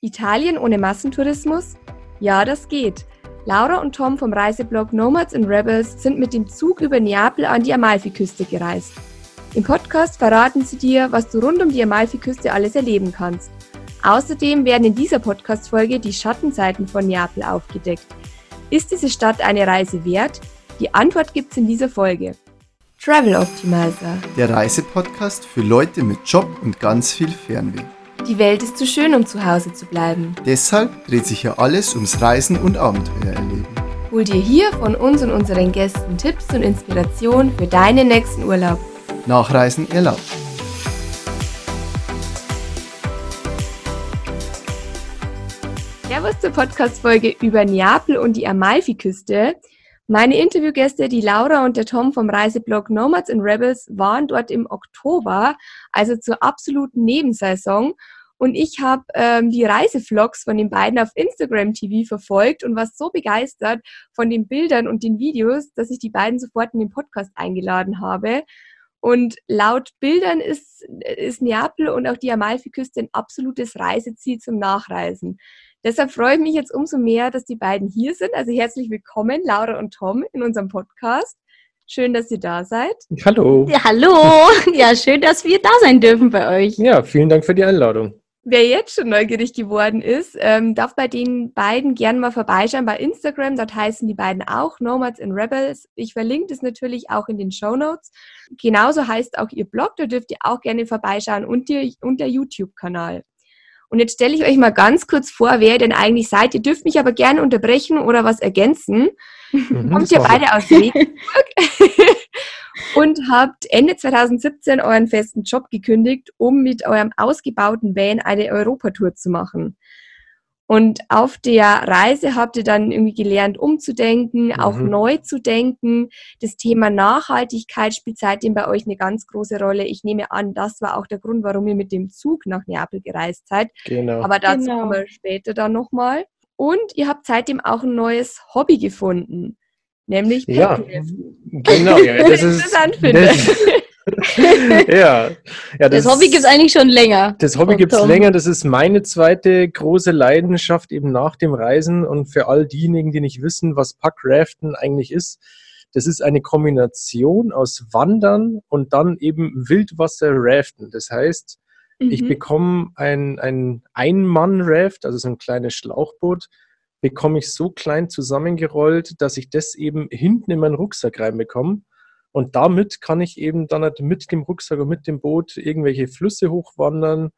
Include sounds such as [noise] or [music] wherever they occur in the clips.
Italien ohne Massentourismus? Ja, das geht. Laura und Tom vom Reiseblog Nomads and Rebels sind mit dem Zug über Neapel an die Amalfiküste gereist. Im Podcast verraten sie dir, was du rund um die Amalfiküste alles erleben kannst. Außerdem werden in dieser Podcast-Folge die Schattenseiten von Neapel aufgedeckt. Ist diese Stadt eine Reise wert? Die Antwort gibt's in dieser Folge. Travel Optimizer. Der Reisepodcast für Leute mit Job und ganz viel Fernweh. Die Welt ist zu schön, um zu Hause zu bleiben. Deshalb dreht sich ja alles ums Reisen und Abenteuer erleben. Hol dir hier von uns und unseren Gästen Tipps und Inspiration für deinen nächsten Urlaub. Nachreisen erlaubt. Servus zur Podcast-Folge über Neapel und die Amalfiküste. Meine Interviewgäste, die Laura und der Tom vom Reiseblog Nomads and Rebels, waren dort im Oktober, also zur absoluten Nebensaison. Und ich habe ähm, die Reisevlogs von den beiden auf Instagram TV verfolgt und war so begeistert von den Bildern und den Videos, dass ich die beiden sofort in den Podcast eingeladen habe. Und laut Bildern ist, ist Neapel und auch die Amalfiküste ein absolutes Reiseziel zum Nachreisen. Deshalb freue ich mich jetzt umso mehr, dass die beiden hier sind. Also herzlich willkommen, Laura und Tom, in unserem Podcast. Schön, dass ihr da seid. Hallo. Ja, hallo. [laughs] Ja, schön, dass wir da sein dürfen bei euch. Ja, vielen Dank für die Einladung. Wer jetzt schon neugierig geworden ist, ähm, darf bei den beiden gerne mal vorbeischauen bei Instagram. Dort heißen die beiden auch Nomads and Rebels. Ich verlinke das natürlich auch in den Show Notes. Genauso heißt auch ihr Blog. Da dürft ihr auch gerne vorbeischauen und, die, und der YouTube-Kanal. Und jetzt stelle ich euch mal ganz kurz vor, wer ihr denn eigentlich seid. Ihr dürft mich aber gerne unterbrechen oder was ergänzen. Mhm, Kommt ihr beide aus Regensburg [laughs] und habt Ende 2017 euren festen Job gekündigt, um mit eurem ausgebauten Van eine Europatour zu machen. Und auf der Reise habt ihr dann irgendwie gelernt, umzudenken, mhm. auch neu zu denken. Das Thema Nachhaltigkeit spielt seitdem bei euch eine ganz große Rolle. Ich nehme an, das war auch der Grund, warum ihr mit dem Zug nach Neapel gereist seid. Genau. Aber dazu genau. kommen wir später dann nochmal. Und ihr habt seitdem auch ein neues Hobby gefunden, nämlich Ja, genau. Ja, das [laughs] ist, interessant finde. Das, [laughs] ja. ja das, das Hobby gibt es eigentlich schon länger. Das Hobby gibt es länger. Das ist meine zweite große Leidenschaft eben nach dem Reisen. Und für all diejenigen, die nicht wissen, was Packraften eigentlich ist, das ist eine Kombination aus Wandern und dann eben Wildwasser-Raften. Das heißt, mhm. ich bekomme ein, ein Ein-Mann-Raft, also so ein kleines Schlauchboot, bekomme ich so klein zusammengerollt, dass ich das eben hinten in meinen Rucksack reinbekomme. Und damit kann ich eben dann halt mit dem Rucksack und mit dem Boot irgendwelche Flüsse hochwandern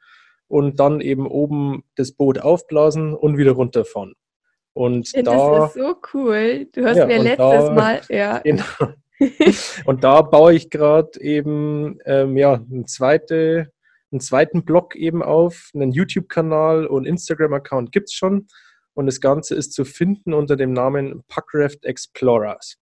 und dann eben oben das Boot aufblasen und wieder runterfahren. Und ja, da, das ist so cool. Du hast ja, mir letztes da, Mal, [laughs] ja. Genau. [laughs] und da baue ich gerade eben ähm, ja, eine zweite, einen zweiten Blog eben auf, einen YouTube-Kanal und Instagram-Account gibt es schon. Und das Ganze ist zu finden unter dem Namen Packraft Explorers.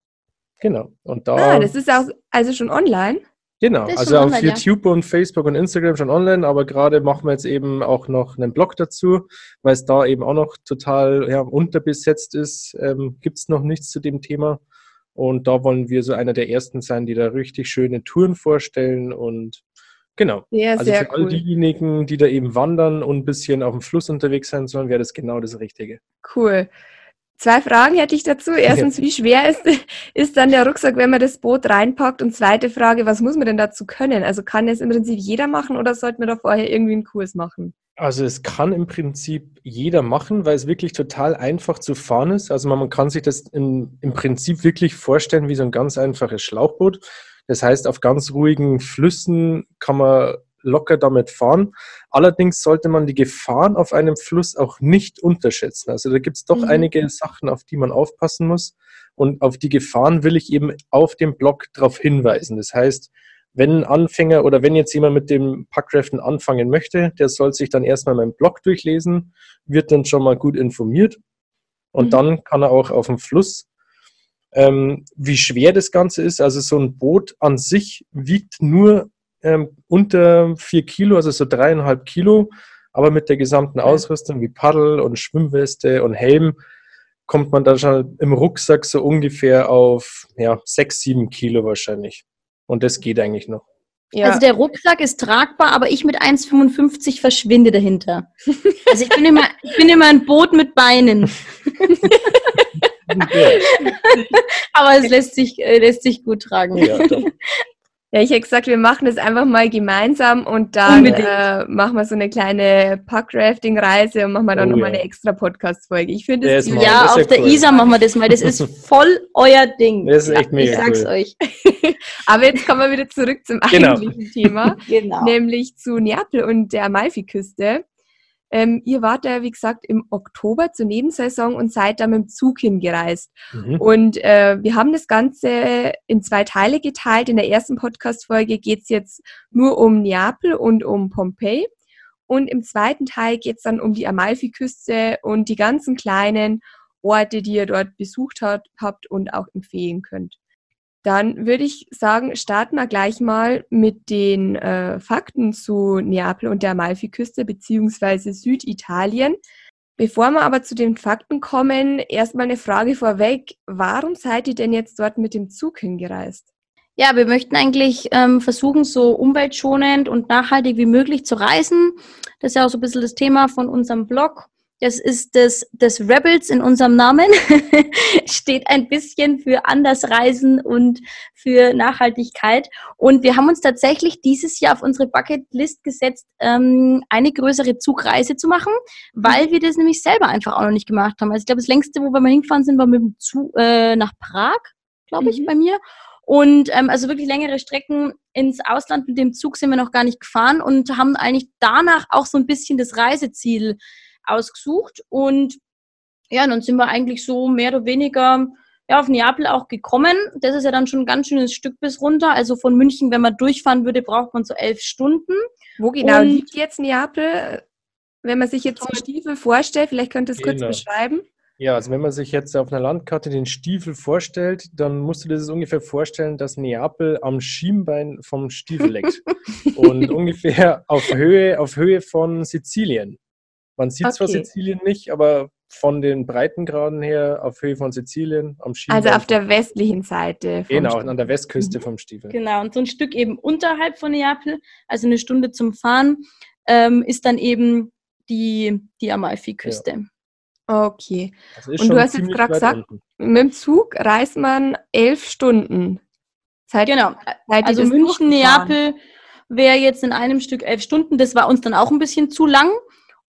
Genau. Und da, ah, das ist auch also schon online? Genau, also auf online, YouTube ja. und Facebook und Instagram schon online, aber gerade machen wir jetzt eben auch noch einen Blog dazu, weil es da eben auch noch total ja, unterbesetzt ist, ähm, gibt es noch nichts zu dem Thema. Und da wollen wir so einer der ersten sein, die da richtig schöne Touren vorstellen und genau. Ja, also für cool. all diejenigen, die da eben wandern und ein bisschen auf dem Fluss unterwegs sein sollen, wäre das genau das Richtige. Cool. Zwei Fragen hätte ich dazu. [laughs] Erstens, wie schwer ist, ist dann der Rucksack, wenn man das Boot reinpackt? Und zweite Frage, was muss man denn dazu können? Also kann es im Prinzip jeder machen oder sollte man da vorher irgendwie einen Kurs machen? Also es kann im Prinzip jeder machen, weil es wirklich total einfach zu fahren ist. Also man kann sich das in, im Prinzip wirklich vorstellen wie so ein ganz einfaches Schlauchboot. Das heißt, auf ganz ruhigen Flüssen kann man locker damit fahren. Allerdings sollte man die Gefahren auf einem Fluss auch nicht unterschätzen. Also da gibt es doch mhm. einige Sachen, auf die man aufpassen muss. Und auf die Gefahren will ich eben auf dem Blog darauf hinweisen. Das heißt, wenn ein Anfänger oder wenn jetzt jemand mit dem Packraften anfangen möchte, der soll sich dann erstmal meinen Blog durchlesen, wird dann schon mal gut informiert und mhm. dann kann er auch auf dem Fluss. Ähm, wie schwer das Ganze ist, also so ein Boot an sich wiegt nur ähm, unter vier Kilo, also so dreieinhalb Kilo, aber mit der gesamten Ausrüstung wie Paddel und Schwimmweste und Helm kommt man da schon im Rucksack so ungefähr auf ja, sechs, sieben Kilo wahrscheinlich. Und das geht eigentlich noch. Ja. Also der Rucksack ist tragbar, aber ich mit 1,55 verschwinde dahinter. [laughs] Also ich bin immer, ich bin immer ein Boot mit Beinen. [laughs] aber es lässt sich, äh, lässt sich gut tragen. Ja, doch. Ja, ich hätte gesagt, wir machen das einfach mal gemeinsam und dann äh, machen wir so eine kleine Packrafting-Reise und machen wir dann Oh, nochmal ja. eine extra Podcast-Folge. Ich finde das mal- Ja, das auf ja der cool. Isar machen wir das mal. Das ist [laughs] voll euer Ding. Das ist echt ich mega sag's cool. euch. [laughs] Aber jetzt kommen wir wieder zurück zum Genau. eigentlichen Thema, [laughs] Genau. nämlich zu Neapel und der Amalfiküste. Ähm, ihr wart ja, wie gesagt, im Oktober zur Nebensaison und seid da mit dem Zug hingereist. Mhm. Und äh, wir haben das Ganze in zwei Teile geteilt. In der ersten Podcast-Folge geht es jetzt nur um Neapel und um Pompeji. Und im zweiten Teil geht es dann um die Amalfiküste und die ganzen kleinen Orte, die ihr dort besucht hat, habt und auch empfehlen könnt. Dann würde ich sagen, starten wir gleich mal mit den äh, Fakten zu Neapel und der Amalfiküste beziehungsweise Süditalien. Bevor wir aber zu den Fakten kommen, erstmal eine Frage vorweg. Warum seid ihr denn jetzt dort mit dem Zug hingereist? Ja, wir möchten eigentlich ähm, versuchen, so umweltschonend und nachhaltig wie möglich zu reisen. Das ist ja auch so ein bisschen das Thema von unserem Blog. Das ist das, das Rebels in unserem Namen. [laughs] Steht ein bisschen für anders reisen und für Nachhaltigkeit. Und wir haben uns tatsächlich dieses Jahr auf unsere Bucketlist gesetzt, ähm, eine größere Zugreise zu machen, weil wir das nämlich selber einfach auch noch nicht gemacht haben. Also ich glaube, das längste, wo wir mal hingefahren sind, war mit dem Zug äh, nach Prag, glaube ich, Mhm. bei mir. Und ähm, also wirklich längere Strecken ins Ausland mit dem Zug sind wir noch gar nicht gefahren und haben eigentlich danach auch so ein bisschen das Reiseziel ausgesucht. Und ja, dann sind wir eigentlich so mehr oder weniger ja, auf Neapel auch gekommen. Das ist ja dann schon ein ganz schönes Stück bis runter. Also von München, wenn man durchfahren würde, braucht man so elf Stunden. Wo genau Und- liegt jetzt Neapel? Wenn man sich jetzt die Stiefel vorstellt, vielleicht könnt ihr es kurz Genau. beschreiben. Ja, also wenn man sich jetzt auf einer Landkarte den Stiefel vorstellt, dann musst du dir das ungefähr vorstellen, dass Neapel am Schienbein vom Stiefel [laughs] liegt. und ungefähr auf Höhe, auf Höhe von Sizilien. Man sieht zwar Okay. Sizilien nicht, aber von den Breitengraden her auf Höhe von Sizilien am Schienbein. Also auf der westlichen Seite. vom Genau, Stiefel. an der Westküste vom Stiefel. Genau, und so ein Stück eben unterhalb von Neapel, also eine Stunde zum Fahren, ähm, ist dann eben die, die Amalfi-Küste. Okay. Also ist Und du hast jetzt gerade gesagt, unten. Mit dem Zug reist man elf Stunden. Seid, Genau, ihr also München? Neapel wäre jetzt in einem Stück elf Stunden. Das war uns dann auch ein bisschen zu lang.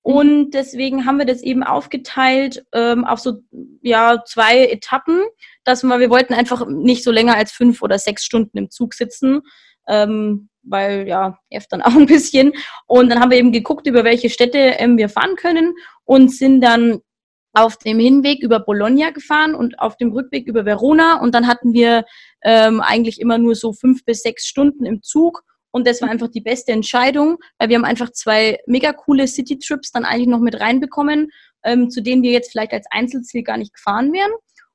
Und deswegen haben wir das eben aufgeteilt ähm, auf so ja, zwei Etappen, dass wir, wir wollten einfach nicht so länger als fünf oder sechs Stunden im Zug sitzen, ähm, weil ja, nervt dann [laughs] auch ein bisschen. Und dann haben wir eben geguckt, über welche Städte ähm, wir fahren können und sind dann auf dem Hinweg über Bologna gefahren und auf dem Rückweg über Verona. Und dann hatten wir ähm, eigentlich immer nur so fünf bis sechs Stunden im Zug. Und das war einfach die beste Entscheidung, weil wir haben einfach zwei mega coole City-Trips dann eigentlich noch mit reinbekommen, ähm, zu denen wir jetzt vielleicht als Einzelziel gar nicht gefahren wären.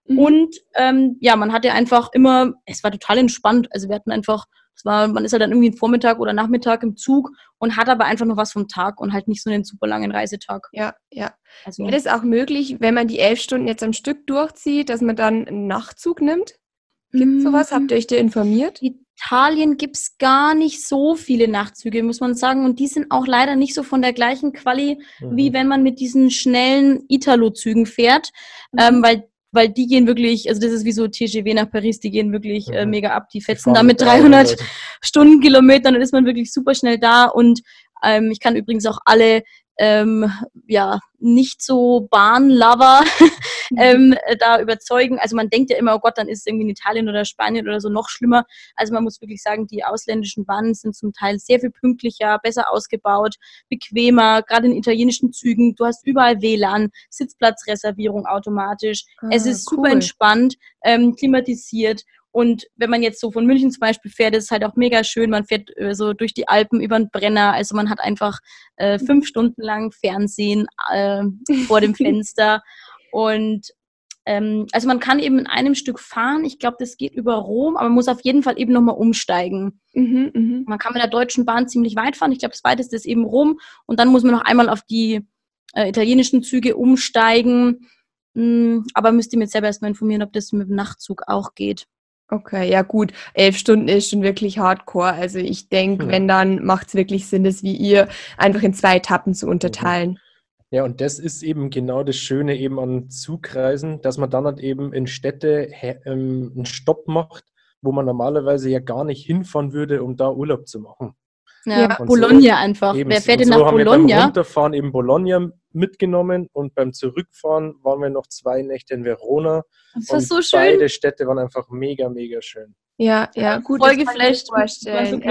Mhm. Und ähm, ja, man hatte einfach immer, es war total entspannt. Also wir hatten einfach, es war, man ist halt dann irgendwie einen Vormittag oder Nachmittag im Zug und hat aber einfach noch was vom Tag und halt nicht so einen super langen Reisetag. Ja, ja. Also Wäre das auch möglich, wenn man die elf Stunden jetzt am Stück durchzieht, dass man dann einen Nachtzug nimmt? Gibt sowas? Mm. Habt ihr euch da informiert? Italien gibt's gar nicht so viele Nachtzüge, muss man sagen. Und die sind auch leider nicht so von der gleichen Quali, wie Mhm. wenn man mit diesen schnellen Italo-Zügen fährt. Mhm. Ähm, weil, weil die gehen wirklich, also das ist wie so TGW nach Paris, die gehen wirklich äh, Mhm. mega ab. Die fetzen da mit 300. 300 Stundenkilometern, dann ist man wirklich super schnell da. Und ähm, ich kann übrigens auch alle ähm, ja nicht so Bahnlover [laughs] ähm, äh, da überzeugen. Also man denkt ja immer, oh Gott, dann ist es irgendwie in Italien oder Spanien oder so noch schlimmer. Also man muss wirklich sagen, die ausländischen Bahnen sind zum Teil sehr viel pünktlicher, besser ausgebaut, bequemer, gerade in italienischen Zügen. Du hast überall WLAN, Sitzplatzreservierung automatisch. es Ah, ist super cool. entspannt, ähm, klimatisiert. Und wenn man jetzt so von München zum Beispiel fährt, ist es halt auch mega schön. Man fährt äh, so durch die Alpen über den Brenner. Also man hat einfach äh, fünf Stunden lang Fernsehen äh, vor dem [laughs] Fenster. Und ähm, also man kann eben in einem Stück fahren. Ich glaube, das geht über Rom, aber man muss auf jeden Fall eben nochmal umsteigen. Mhm, mhm. Man kann mit der Deutschen Bahn ziemlich weit fahren. Ich glaube, das weiteste ist eben Rom. Und dann muss man noch einmal auf die äh, italienischen Züge umsteigen. Mm, aber müsst ihr mir jetzt selber erstmal informieren, ob das mit dem Nachtzug auch geht. Okay, ja gut. Elf Stunden ist schon wirklich hardcore. Also ich denke, Ja. wenn, dann macht es wirklich Sinn, das wie ihr einfach in zwei Etappen zu unterteilen. Ja, und das ist eben genau das Schöne eben an Zugreisen, dass man dann halt eben in Städte ähm, einen Stopp macht, wo man normalerweise ja gar nicht hinfahren würde, um da Urlaub zu machen. Ja, Ja. Und Bologna einfach. Eben, Wer fährt denn so nach haben wir beim Bologna? Runterfahren eben Bologna mitgenommen und beim Zurückfahren waren wir noch zwei Nächte in Verona. Das war und so schön. Beide Städte waren einfach mega, mega schön. Ja, ja, gut. Voll geflasht. So Vorstellen.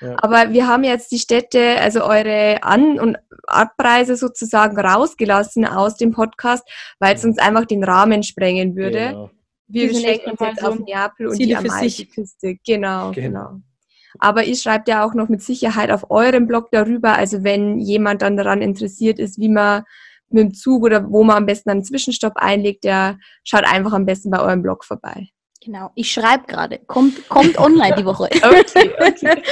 Ja. Aber wir haben jetzt die Städte, also eure An- und Abreise sozusagen rausgelassen aus dem Podcast, weil es uns einfach den Rahmen sprengen würde. Genau. Wir beschränken uns jetzt so auf Neapel und Ziele die. Amalfiküste. Genau, Genau. genau. Aber ihr schreibt ja auch noch mit Sicherheit auf eurem Blog darüber, also wenn jemand dann daran interessiert ist, wie man mit dem Zug oder wo man am besten einen Zwischenstopp einlegt, der schaut einfach am besten bei eurem Blog vorbei. Genau. Ich schreibe gerade. Kommt, kommt online die Woche. [laughs] Okay, okay.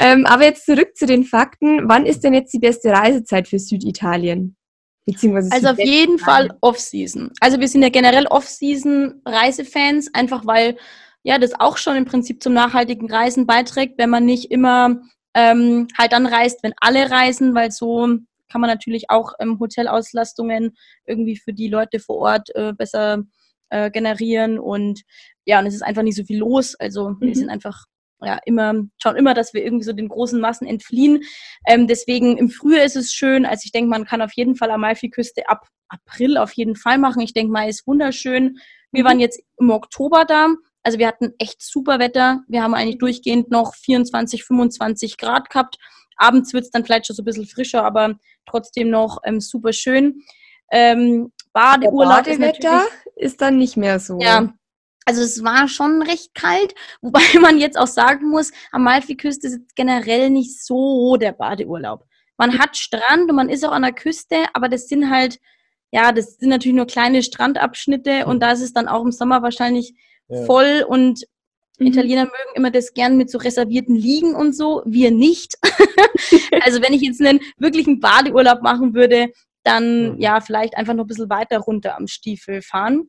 ähm, aber jetzt zurück zu den Fakten. Wann ist denn jetzt die beste Reisezeit für Süditalien? Beziehungsweise Also auf jeden Fall Off-Season. Also wir sind ja generell Off-Season-Reisefans, einfach weil ja das auch schon im Prinzip zum nachhaltigen Reisen beiträgt, wenn man nicht immer ähm, halt dann reist, wenn alle reisen, weil so kann man natürlich auch ähm, Hotelauslastungen irgendwie für die Leute vor Ort äh, besser äh, generieren und ja, und es ist einfach nicht so viel los. Also Mhm. wir sind einfach ja immer, schauen immer, dass wir irgendwie so den großen Massen entfliehen. Ähm, deswegen im Frühjahr ist es schön. Also ich denke, man kann auf jeden Fall Amalfi-Küste ab April auf jeden Fall machen. Ich denke, Mai ist wunderschön. Wir Mhm. waren jetzt im Oktober da. Also wir hatten echt super Wetter. Wir haben eigentlich durchgehend noch 24, 25 Grad gehabt. Abends wird es dann vielleicht schon so ein bisschen frischer, aber trotzdem noch ähm, super schön. Ähm, Badeurlaub ist Badewetter natürlich ist dann nicht mehr so. ja, also es war schon recht kalt, [laughs] wobei man jetzt auch sagen muss, Amalfi-Küste ist jetzt generell nicht so der Badeurlaub. Man hat Strand und man ist auch an der Küste, aber das sind halt, ja, das sind natürlich nur kleine Strandabschnitte und da ist es dann auch im Sommer wahrscheinlich Ja. voll und Mhm. Italiener mögen immer das gern mit so reservierten Liegen und so, wir nicht. [laughs] also wenn ich jetzt einen wirklichen Badeurlaub machen würde, dann Mhm. ja, vielleicht einfach noch ein bisschen weiter runter am Stiefel fahren.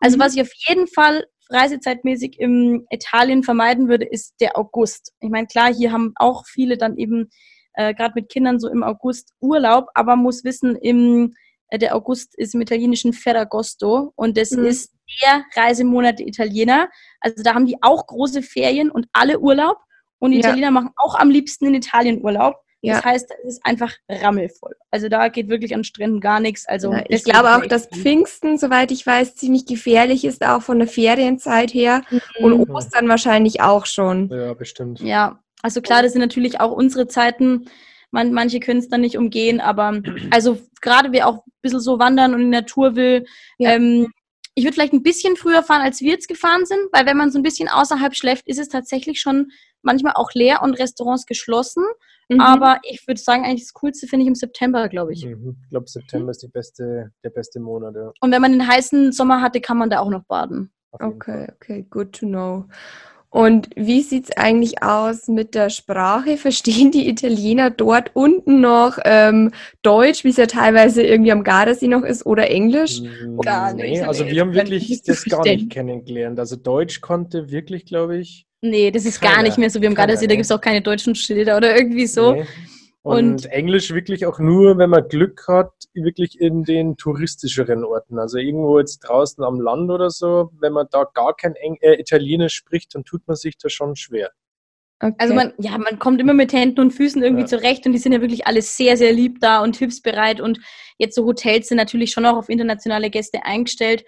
Also Mhm. was ich auf jeden Fall reisezeitmäßig im Italien vermeiden würde, ist der August. Ich meine, klar, hier haben auch viele dann eben äh, gerade mit Kindern so im August Urlaub, aber muss wissen, im, äh, der August ist im italienischen Ferragosto und das Mhm. ist der Reisemonat der Italiener. Also da haben die auch große Ferien und alle Urlaub und die Ja. Italiener machen auch am liebsten in Italien Urlaub. Ja. Das heißt, es ist einfach rammelvoll. Also da geht wirklich an Stränden gar nichts. Also Ja, ich glaube auch, dass. Pfingsten, soweit ich weiß, ziemlich gefährlich ist, auch von der Ferienzeit her. Und Mhm. Ostern wahrscheinlich auch schon. Ja, bestimmt. Ja, also klar, das sind natürlich auch unsere Zeiten. Man, manche können es dann nicht umgehen, aber also gerade wer auch ein bisschen so wandern und in die Natur will, Ja. ähm, ich würde vielleicht ein bisschen früher fahren, als wir jetzt gefahren sind, weil wenn man so ein bisschen außerhalb schläft, ist es tatsächlich schon manchmal auch leer und Restaurants geschlossen. Mhm. Aber ich würde sagen, eigentlich das Coolste finde ich im September, glaube ich. Mhm. Ich glaube, September ist die beste, der beste Monat. Ja. Und wenn man den heißen Sommer hatte, kann man da auch noch baden. Okay, Fall. okay, good to know. Und wie sieht's eigentlich aus mit der Sprache? [laughs] Verstehen die Italiener dort unten noch ähm, Deutsch, wie es ja teilweise irgendwie am Gardasee noch ist, oder Englisch? Gar Nee, nicht. also wir haben wirklich nicht das gar nicht kennengelernt. Also Deutsch konnte wirklich, glaube ich, Nee, das ist Keiner. gar nicht mehr so wie am Gardasee, da nee. gibt es auch keine deutschen Schilder oder irgendwie so. Nee. Und, Und- Englisch wirklich auch nur, wenn man Glück hat, wirklich in den touristischeren Orten. Also irgendwo jetzt draußen am Land oder so, wenn man da gar kein Eng äh, Italienisch spricht, dann tut man sich da schon schwer. Okay. Also man, ja, man kommt immer mit Händen und Füßen irgendwie Ja. zurecht und die sind ja wirklich alle sehr, sehr lieb da und hilfsbereit und jetzt so Hotels sind natürlich schon auch auf internationale Gäste eingestellt,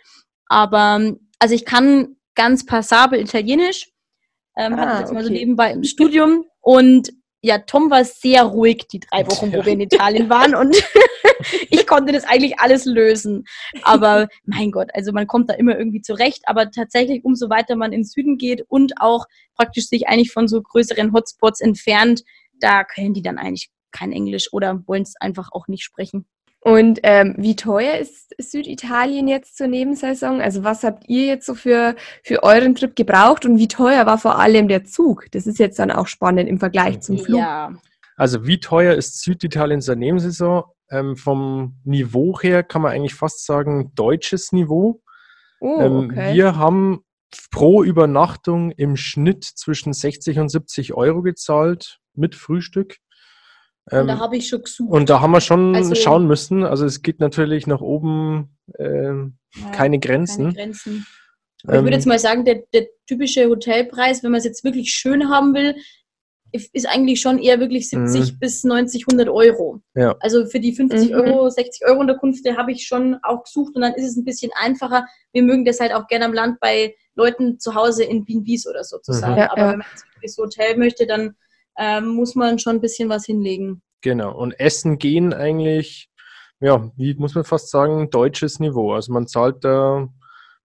aber also ich kann ganz passabel Italienisch, ähm, Ah, hatte jetzt mal so okay. nebenbei im Studium und ja, Tom war sehr ruhig die drei Wochen, wo wir in Italien waren und [laughs] ich konnte das eigentlich alles lösen. Aber mein Gott, also man kommt da immer irgendwie zurecht. Aber tatsächlich, umso weiter man in den Süden geht und auch praktisch sich eigentlich von so größeren Hotspots entfernt, da können die dann eigentlich kein Englisch oder wollen es einfach auch nicht sprechen. Und ähm, wie teuer ist Süditalien jetzt zur Nebensaison? Also was habt ihr jetzt so für, für euren Trip gebraucht und wie teuer war vor allem der Zug? Das ist jetzt dann auch spannend im Vergleich zum Flug. Ja, Also wie teuer ist Süditalien zur Nebensaison? Ähm, vom Niveau her kann man eigentlich fast sagen, deutsches Niveau. Oh, Ähm, okay. Wir haben pro Übernachtung im Schnitt zwischen 60 und 70 Euro gezahlt mit Frühstück. Und da Ähm, habe ich schon gesucht. und da haben wir schon Also- schauen müssen. Also es geht natürlich nach oben ähm, Ja, keine Grenzen. Keine Grenzen. Aber ich würde Ähm, jetzt mal sagen, der, der typische Hotelpreis, wenn man es jetzt wirklich schön haben will, ist eigentlich schon eher wirklich 70 Mhm. bis 90, 100 Euro. Ja. Also für die 50 Mhm. Euro, 60 Euro Unterkünfte habe ich schon auch gesucht und dann ist es ein bisschen einfacher. Wir mögen das halt auch gerne am Land bei Leuten zu Hause in B&Bs oder so zu Mhm. Ja, Aber ja. wenn man jetzt wirklich so Hotel möchte, dann ähm, muss man schon ein bisschen was hinlegen. Genau. Und Essen gehen eigentlich, ja, wie muss man fast sagen, deutsches Niveau. Also man zahlt da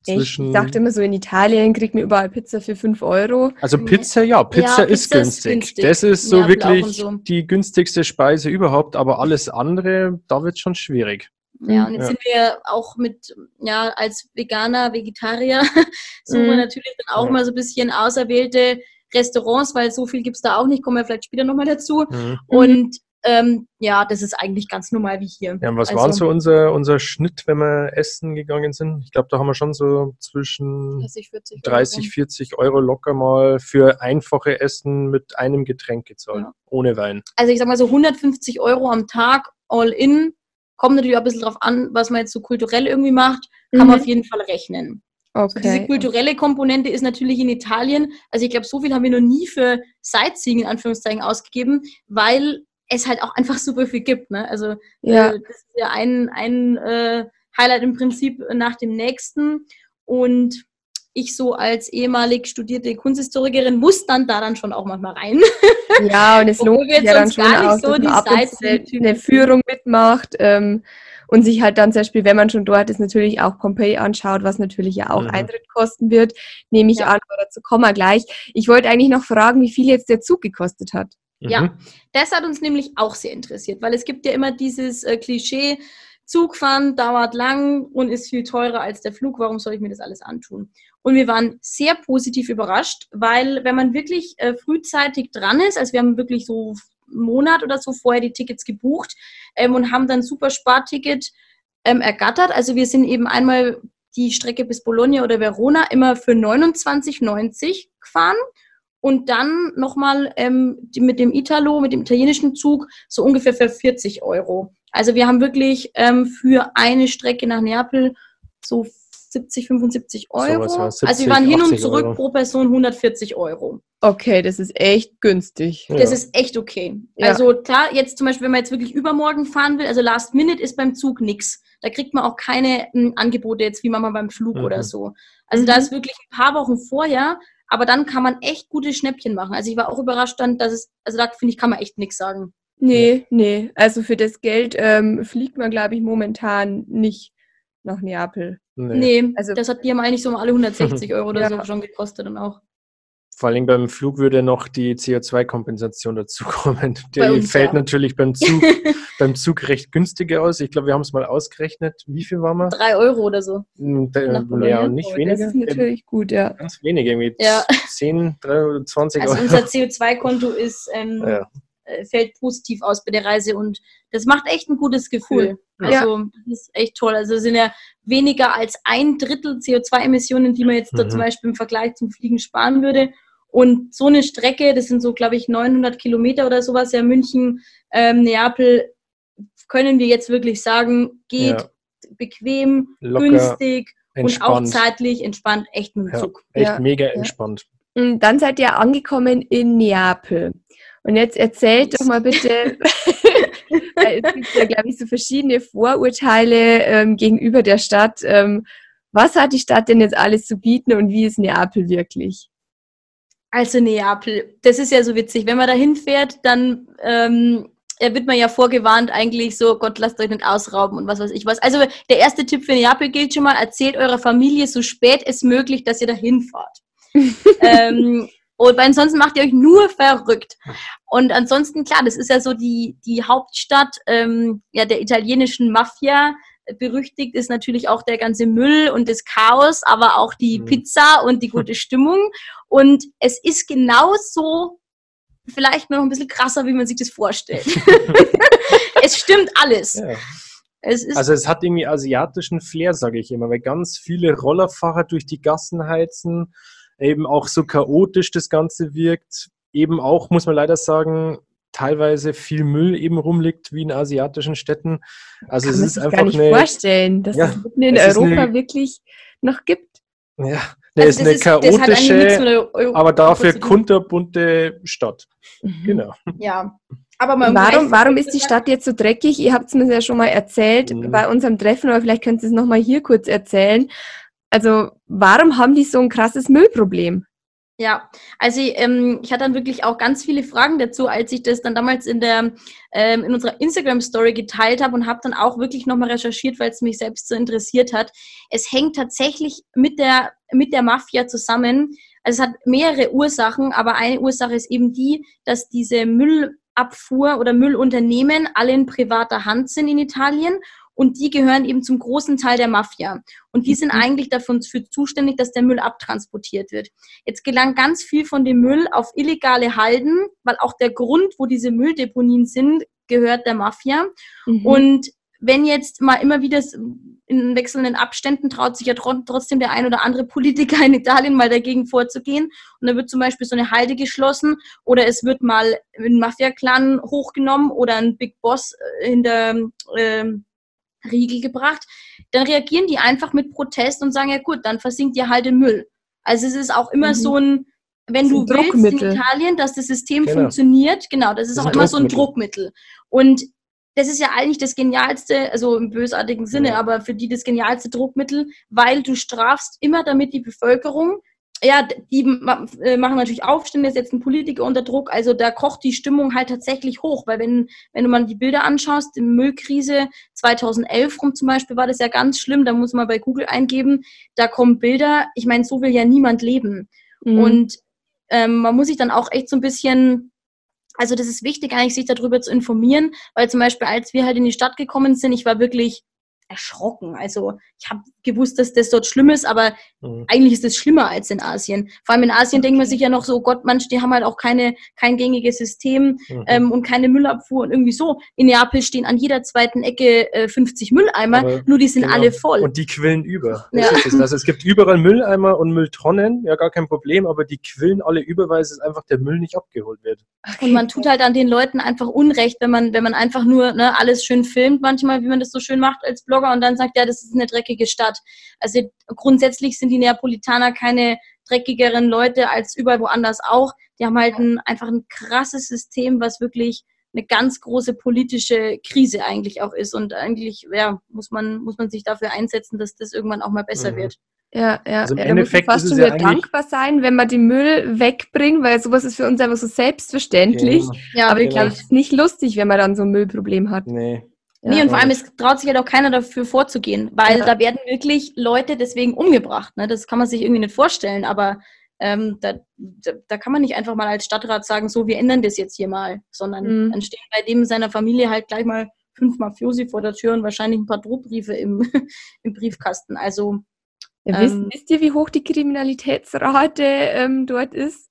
Ich zwischen. dachte immer so, in Italien kriegt man überall Pizza für 5 Euro. also Pizza, ja, Pizza, Ja, ist, Pizza ist günstig. günstig. Das ist so Neapel wirklich so. die günstigste Speise überhaupt, aber alles andere, da wird schon schwierig. Ja, und jetzt Ja. sind wir auch mit, ja, als Veganer, Vegetarier, [laughs] suchen wir Mhm. natürlich dann auch Ja. mal so ein bisschen auserwählte Restaurants, weil so viel gibt's da auch nicht, kommen wir vielleicht später nochmal dazu. Mhm. Und ähm, ja, das ist eigentlich ganz normal wie hier. Ja, und was Also- war so unser, unser Schnitt, wenn wir essen gegangen sind? Ich glaube, da haben wir schon so zwischen 30, 40 30, 40 Euro locker mal für einfache Essen mit einem Getränk gezahlt, Ja. ohne Wein. Also ich sag mal so 150 Euro am Tag, all in. Kommt natürlich auch ein bisschen drauf an, was man jetzt so kulturell irgendwie macht, kann man Mhm. auf jeden Fall rechnen. So diese Okay. kulturelle Komponente ist natürlich in Italien, also ich glaube, so viel haben wir noch nie für Sightseeing in Anführungszeichen ausgegeben, weil es halt auch einfach [laughs] super viel gibt. Ne? Also Ja. äh, das ist ja ein, ein äh, Highlight im Prinzip nach dem nächsten. Und ich so als ehemalig studierte Kunsthistorikerin muss dann da dann schon auch manchmal rein. [laughs] Ja, und es lohnt sich ja dann schon gar nicht auch, so dass die man ab eine. Führung mitmacht ähm, und sich halt dann zum Beispiel, wenn man schon dort ist, natürlich auch Pompeii anschaut, was natürlich ja auch Mhm. Eintritt kosten wird, nehme ich Ja. an, oder zu kommen wir gleich. Ich wollte eigentlich noch fragen, wie viel jetzt der Zug gekostet hat. Ja. Mhm. Das hat uns nämlich auch sehr interessiert, weil es gibt ja immer dieses äh, Klischee, Zugfahren dauert lang und ist viel teurer als der Flug. Warum soll ich mir das alles antun? Und wir waren sehr positiv überrascht, weil wenn man wirklich äh, frühzeitig dran ist, also wir haben wirklich so einen Monat oder so vorher die Tickets gebucht ähm, und haben dann super Sparticket ähm, ergattert. Also wir sind eben einmal die Strecke bis Bologna oder Verona immer für 29,90 gefahren und dann nochmal ähm, mit dem Italo, mit dem italienischen Zug, so ungefähr für 40 Euro. Also wir haben wirklich ähm, für eine Strecke nach Neapel so 70, 75 Euro. Sowas, ja, also 70, wir waren hin und 80 zurück Euro. pro Person 140 Euro. Okay, das ist echt günstig. Ja. Das ist echt okay. Ja. Also klar, jetzt zum Beispiel, wenn man jetzt wirklich übermorgen fahren will, also Last Minute ist beim Zug nix. Da kriegt man auch keine m, Angebote jetzt wie man mal beim Flug Mhm. oder so. Also Mhm. da ist wirklich ein paar Wochen vorher, aber dann kann man echt gute Schnäppchen machen. Also ich war auch überrascht dann, dass es, also da finde ich, kann man echt nichts sagen. Nee, nee. Also für das Geld ähm, fliegt man, glaube ich, momentan nicht nach Neapel. Nee. Nee, Also- das hat die haben eigentlich so um alle 160 [laughs] Euro oder Ja. so schon gekostet dann auch. Vor allem beim Flug würde noch die CO2-Kompensation dazukommen. Die uns, fällt ja. natürlich beim [laughs] Zug, beim Zug recht günstiger aus. Ich glaube, wir haben es mal ausgerechnet. Wie viel waren wir? Drei Euro oder so. Hm, da-? Ja, nicht Oh, weniger. Das ist natürlich gut, ja. Ganz wenig, irgendwie Ja. 10, 3, 20 Also Euro. unser [laughs] CO2-Konto ist ähm, Ja. Äh, fällt positiv aus bei der Reise und das macht echt ein gutes Gefühl. Cool. Also das ist echt toll. Also es sind ja weniger als ein Drittel CO2-Emissionen, die man jetzt da Mhm. zum Beispiel im Vergleich zum Fliegen sparen würde. Und so eine Strecke, das sind so, glaube ich, 900 Kilometer oder sowas, ja München, ähm, Neapel, können wir jetzt wirklich sagen, geht Ja. bequem, Locker, günstig und auch entspannt. zeitlich entspannt, echt mit dem Ja, Zug. echt Ja. mega entspannt. Und dann seid ihr angekommen in Neapel. Und jetzt erzählt doch mal bitte, [laughs] weil es gibt ja, glaube ich, so verschiedene Vorurteile ähm, gegenüber der Stadt. Ähm, was hat die Stadt denn jetzt alles zu bieten und wie ist Neapel wirklich? Also Neapel, das ist ja so witzig. Wenn man da hinfährt, dann ähm, wird man ja vorgewarnt, eigentlich so, Gott, lasst euch nicht ausrauben und was weiß ich was. Also der erste Tipp für Neapel gilt schon mal, erzählt eurer Familie so spät es möglich, dass ihr da hinfahrt. [laughs] ähm, und weil ansonsten macht ihr euch nur verrückt. Und ansonsten, klar, das ist ja so die, die Hauptstadt ähm, ja, der italienischen Mafia. Berüchtigt ist natürlich auch der ganze Müll und das Chaos, aber auch die Mhm. Pizza und die gute [laughs] Stimmung. Und es ist genauso, vielleicht noch ein bisschen krasser, wie man sich das vorstellt. [laughs] es stimmt alles. Ja. Es Also es hat irgendwie asiatischen Flair, sage ich immer, weil ganz viele Rollerfahrer durch die Gassen heizen, eben auch so chaotisch das Ganze wirkt, eben auch, muss man leider sagen, teilweise viel Müll eben rumliegt wie in asiatischen Städten. Also Kann es ist einfach gar nicht eine, vorstellen, dass Ja, es mitten in es ist Europa eine- wirklich noch gibt. ja, ne, also ist eine nichts chaotische, aber dafür kunterbunte Stadt. Mhm. Genau. Ja. Aber man Warum, weiß- warum ist die Stadt jetzt so dreckig? Ihr habt es mir ja schon mal erzählt Mhm. bei unserem Treffen, aber vielleicht könnt ihr es nochmal hier kurz erzählen. Also, warum haben die so ein krasses Müllproblem? Ja, also ähm, ich hatte dann wirklich auch ganz viele Fragen dazu, als ich das dann damals in der ähm, in unserer Instagram Story geteilt habe und habe dann auch wirklich nochmal recherchiert, weil es mich selbst so interessiert hat. Es hängt tatsächlich mit der mit der Mafia zusammen. Also es hat mehrere Ursachen, aber eine Ursache ist eben die, dass diese Müllabfuhr oder Müllunternehmen alle in privater Hand sind in Italien und die gehören eben zum großen Teil der Mafia. Und die sind Mhm. eigentlich dafür für zuständig, dass der Müll abtransportiert wird. Jetzt gelangt ganz viel von dem Müll auf illegale Halden, weil auch der Grund, wo diese Mülldeponien sind, gehört der Mafia. Mhm. Und wenn jetzt mal immer wieder in wechselnden Abständen traut sich ja tro- trotzdem der ein oder andere Politiker in Italien mal dagegen vorzugehen. Und dann wird zum Beispiel so eine Halde geschlossen oder es wird mal ein Mafia-Clan hochgenommen oder ein Big Boss äh, hinter ähm, Riegel gebracht. Dann reagieren die einfach mit Protest und sagen, ja gut, dann versinkt ihr halt im Müll. Also es ist auch immer Mhm. so ein, wenn du ein willst in. Italien, dass das System Genau. funktioniert, genau, das ist Das auch ist immer so ein Druckmittel. Druckmittel. Und das ist ja eigentlich das genialste, also im bösartigen Sinne, Ja. aber für die das genialste Druckmittel, weil du strafst immer damit die Bevölkerung. Ja, die äh, machen natürlich Aufstände, setzen Politiker unter Druck, also da kocht die Stimmung halt tatsächlich hoch, weil wenn, wenn du mal die Bilder anschaust, die Müllkrise 2011 rum zum Beispiel war das ja ganz schlimm, da muss man bei Google eingeben, da kommen Bilder, ich meine, so will ja niemand leben. Mhm. Und ähm, man muss sich dann auch echt so ein bisschen, also das ist wichtig eigentlich, sich darüber zu informieren, weil zum Beispiel, als wir halt in die Stadt gekommen sind, ich war wirklich erschrocken. Also ich habe gewusst, dass das dort schlimm ist, aber Mhm. eigentlich ist es schlimmer als in Asien. Vor allem in Asien denkt man sich ja noch so, Gott, manche, die haben halt auch keine, kein gängiges System Mhm. ähm, und keine Müllabfuhr und irgendwie so. In Neapel stehen an jeder zweiten Ecke äh, 50 Mülleimer, Aber nur die sind Genau. alle voll. Und die quillen über. Das Ja. ist es. Also es gibt überall Mülleimer und Mülltonnen, ja gar kein Problem, aber die quillen alle über, weil es einfach der Müll nicht abgeholt wird. Und man tut halt an den Leuten einfach Unrecht, wenn man, wenn man einfach nur ne, alles schön filmt, manchmal, wie man das so schön macht als Blogger und dann sagt, ja, das ist eine dreckige Stadt. Also grundsätzlich sind die Neapolitaner keine dreckigeren Leute als überall woanders auch. Die haben halt ein, einfach ein krasses System, was wirklich eine ganz große politische Krise eigentlich auch ist. Und eigentlich ja, muss, man, muss man sich dafür einsetzen, dass das irgendwann auch mal besser Mhm. wird. Ja, ja. Also im ja, da muss man Endeffekt fast ist schon ja dankbar sein, wenn man den Müll wegbringt, weil sowas ist für uns einfach so selbstverständlich. Genau. Ja, Aber ich genau. glaube, es ist nicht lustig, wenn man dann so ein Müllproblem hat. Nee. Nee, Ja. und vor allem, es traut sich halt auch keiner dafür vorzugehen, weil Ja. da werden wirklich Leute deswegen umgebracht. Ne? Das kann man sich irgendwie nicht vorstellen, aber ähm, da, da, da kann man nicht einfach mal als Stadtrat sagen, so, wir ändern das jetzt hier mal, sondern Mhm. dann stehen bei dem in seiner Familie halt gleich mal fünf Mafiosi vor der Tür und wahrscheinlich ein paar Drohbriefe im, [laughs] im Briefkasten. Also, Ja, wisst, Ähm, wisst ihr, wie hoch die Kriminalitätsrate ähm, dort ist?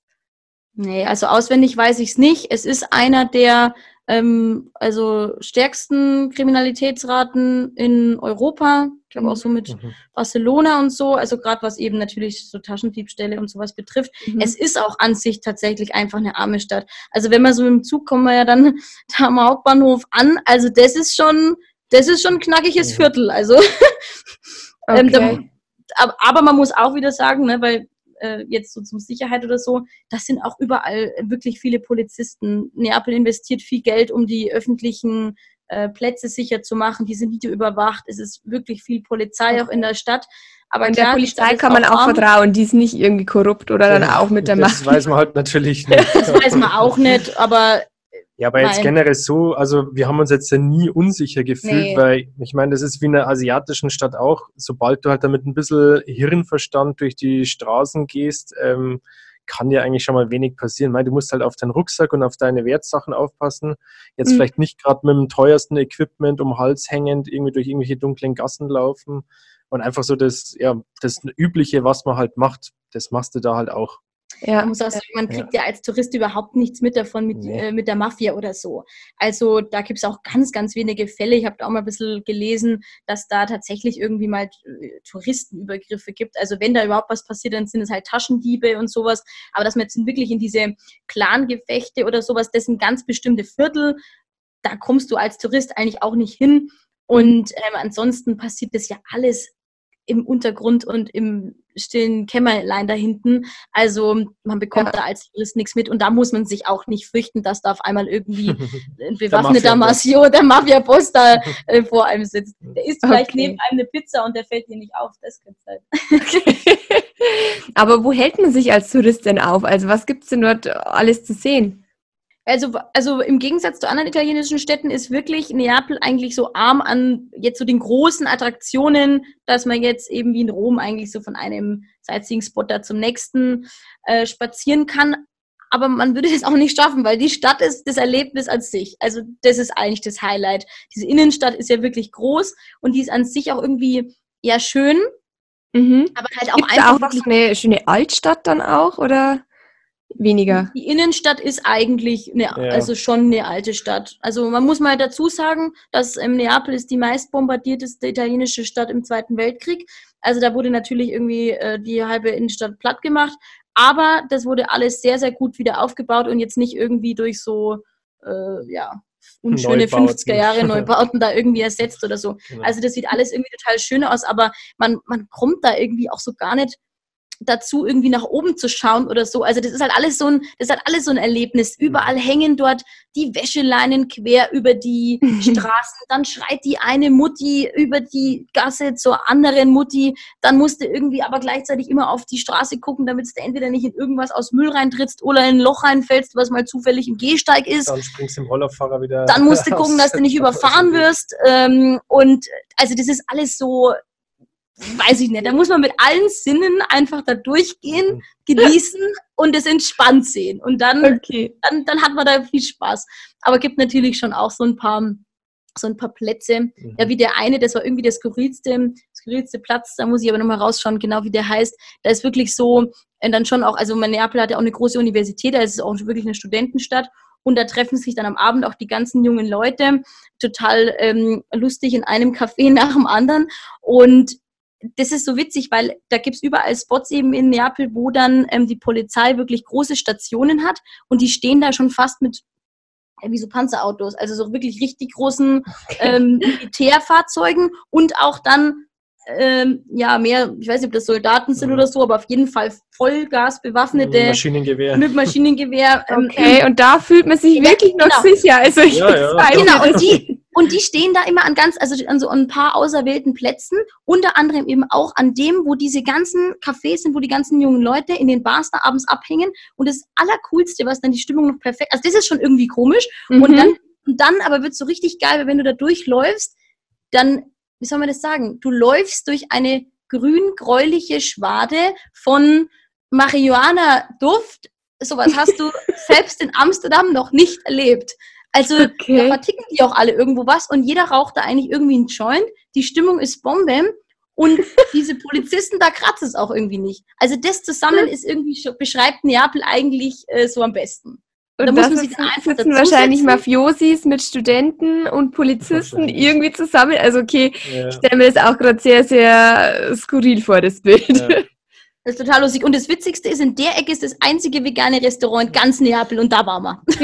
nee, also auswendig weiß ich es nicht. Es ist einer der ähm, also stärksten Kriminalitätsraten in Europa. Ich glaube auch so mit Mhm. Barcelona und so, also gerade was eben natürlich so Taschendiebstähle und sowas betrifft. Mhm. Es ist auch an sich tatsächlich einfach eine arme Stadt. Also wenn man so im Zug kommen wir ja dann [laughs] da am Hauptbahnhof an, also das ist schon, das ist schon ein knackiges Mhm. Viertel. Also [laughs] ähm, okay. da, aber, aber man muss auch wieder sagen, ne, weil äh, jetzt so zum Sicherheit oder so, das sind auch überall wirklich viele Polizisten. Neapel investiert viel Geld, um die öffentlichen äh, Plätze sicher zu machen. Die sind videoüberwacht. Es ist wirklich viel Polizei auch in der Stadt. Aber Und klar, der Polizei kann man auch arm. vertrauen, die ist nicht irgendwie korrupt oder dann Ja, auch mit der Das Macht. weiß man halt natürlich [laughs] nicht. Das weiß man auch nicht, aber Ja, aber jetzt Nein. generell so, also wir haben uns jetzt ja nie unsicher gefühlt, Nee. weil ich meine, das ist wie in einer asiatischen Stadt auch, sobald du halt damit ein bisschen Hirnverstand durch die Straßen gehst, ähm, kann dir eigentlich schon mal wenig passieren. Ich meine, du musst halt auf deinen Rucksack und auf deine Wertsachen aufpassen. Jetzt Mhm. vielleicht nicht gerade mit dem teuersten Equipment um Hals hängend irgendwie durch irgendwelche dunklen Gassen laufen und einfach so das, ja, das Übliche, was man halt macht, das machst du da halt auch. Ja. Man muss auch sagen, man kriegt ja. ja als Tourist überhaupt nichts mit davon, mit, nee. äh, mit der Mafia oder so. Also da gibt es auch ganz, ganz wenige Fälle. Ich habe da auch mal ein bisschen gelesen, dass da tatsächlich irgendwie mal äh, Touristenübergriffe gibt. Also wenn da überhaupt was passiert, dann sind es halt Taschendiebe und sowas. Aber dass man jetzt wirklich in diese Clangefechte oder sowas, das sind ganz bestimmte Viertel, da kommst du als Tourist eigentlich auch nicht hin. Und ähm, ansonsten passiert das ja alles im Untergrund und im stillen Kämmerlein da hinten. Also man bekommt ja. da als Tourist nichts mit und da muss man sich auch nicht fürchten, dass da auf einmal irgendwie [laughs] ein bewaffneter Masio, der Mafia-Boss [laughs] da äh, vor einem sitzt. Der isst vielleicht okay. neben einem eine Pizza und der fällt dir nicht auf. Das könnte sein. Okay. Aber wo hält man sich als Tourist denn auf? Also was gibt es denn dort alles zu sehen? Also, also im Gegensatz zu anderen italienischen Städten ist wirklich Neapel eigentlich so arm an jetzt so den großen Attraktionen, dass man jetzt eben wie in Rom eigentlich so von einem Sightseeing-Spot da zum nächsten äh, spazieren kann. Aber man würde das auch nicht schaffen, weil die Stadt ist das Erlebnis an sich. Also das ist eigentlich das Highlight. Diese Innenstadt ist ja wirklich groß und die ist an sich auch irgendwie ja schön. Mhm. Aber halt auch Gibt's einfach. auch noch so eine schöne Altstadt dann auch, oder? Weniger. Die Innenstadt ist eigentlich eine, ja. also schon eine alte Stadt. Also man muss mal dazu sagen, dass ähm, Neapel ist die meist bombardierteste italienische Stadt im Zweiten Weltkrieg. Also da wurde natürlich irgendwie äh, die halbe Innenstadt platt gemacht. Aber das wurde alles sehr, sehr gut wieder aufgebaut und jetzt nicht irgendwie durch so, äh, ja, unschöne 50er Jahre [laughs] Neubauten da irgendwie ersetzt oder so. Genau. Also das sieht alles irgendwie total schön aus, aber man, man kommt da irgendwie auch so gar nicht dazu, irgendwie nach oben zu schauen oder so. Also das ist halt alles so ein, das ist halt alles so ein Erlebnis. Überall mhm. hängen dort die Wäscheleinen quer über die [laughs] Straßen. Dann schreit die eine Mutti über die Gasse zur anderen Mutti. Dann musst du irgendwie aber gleichzeitig immer auf die Straße gucken, damit du entweder nicht in irgendwas aus Müll reintrittst oder in ein Loch reinfällst, was mal zufällig im Gehsteig ist. Dann springst du im Rollerfahrer wieder. Dann musst du [laughs] gucken, dass du nicht überfahren wirst. Ähm, und also das ist alles so, weiß ich nicht, da muss man mit allen Sinnen einfach da durchgehen, mhm. genießen und es entspannt sehen. Und dann, okay. dann, dann hat man da viel Spaß. Aber gibt natürlich schon auch so ein paar, so ein paar Plätze. Mhm. Ja, wie der eine, das war irgendwie der skurrilste, skurrilste Platz, da muss ich aber nochmal rausschauen, genau wie der heißt. Da ist wirklich so, und äh, dann schon auch, also Neapel hat ja auch eine große Universität, da ist es auch wirklich eine Studentenstadt. Und da treffen sich dann am Abend auch die ganzen jungen Leute, total ähm, lustig in einem Café [laughs] nach dem anderen. Und das ist so witzig, weil da gibt's überall Spots eben in Neapel, wo dann ähm, die Polizei wirklich große Stationen hat und die stehen da schon fast mit wie so Panzerautos, also so wirklich richtig großen ähm, Militärfahrzeugen und auch dann ähm, ja mehr, ich weiß nicht, ob das Soldaten sind mhm. oder so, aber auf jeden Fall Vollgas bewaffnete mit Maschinengewehr. Mit Maschinengewehr. Ähm, okay, und da fühlt man sich wirklich genau. noch sicher. Also ich ja, ja. Genau, und die, und die stehen da immer an ganz, also an so ein paar auserwählten Plätzen, unter anderem eben auch an dem, wo diese ganzen Cafés sind, wo die ganzen jungen Leute in den Bars da abends abhängen. Und das Allercoolste, was dann die Stimmung noch perfekt, also das ist schon irgendwie komisch. Mhm. Und dann, und dann aber wird es so richtig geil, weil wenn du da durchläufst, dann, wie soll man das sagen? Du läufst durch eine grün-gräuliche Schwade von Marihuana-Duft. Sowas hast du [laughs] selbst in Amsterdam noch nicht erlebt. Also okay. da verticken die auch alle irgendwo was und jeder raucht da eigentlich irgendwie einen Joint. Die Stimmung ist Bombe und [laughs] diese Polizisten, da kratzt es auch irgendwie nicht. Also das zusammen ist irgendwie beschreibt Neapel eigentlich äh, so am besten. Und da muss man sich dann einfach sitzen wahrscheinlich Mafiosis mit Studenten und Polizisten irgendwie zusammen. Also okay, ja. ich stelle mir das auch gerade sehr, sehr skurril vor, das Bild. Ja. [laughs] Das ist total lustig. Und das Witzigste ist, in der Ecke ist das einzige vegane Restaurant in ganz Neapel und da waren wir. [laughs]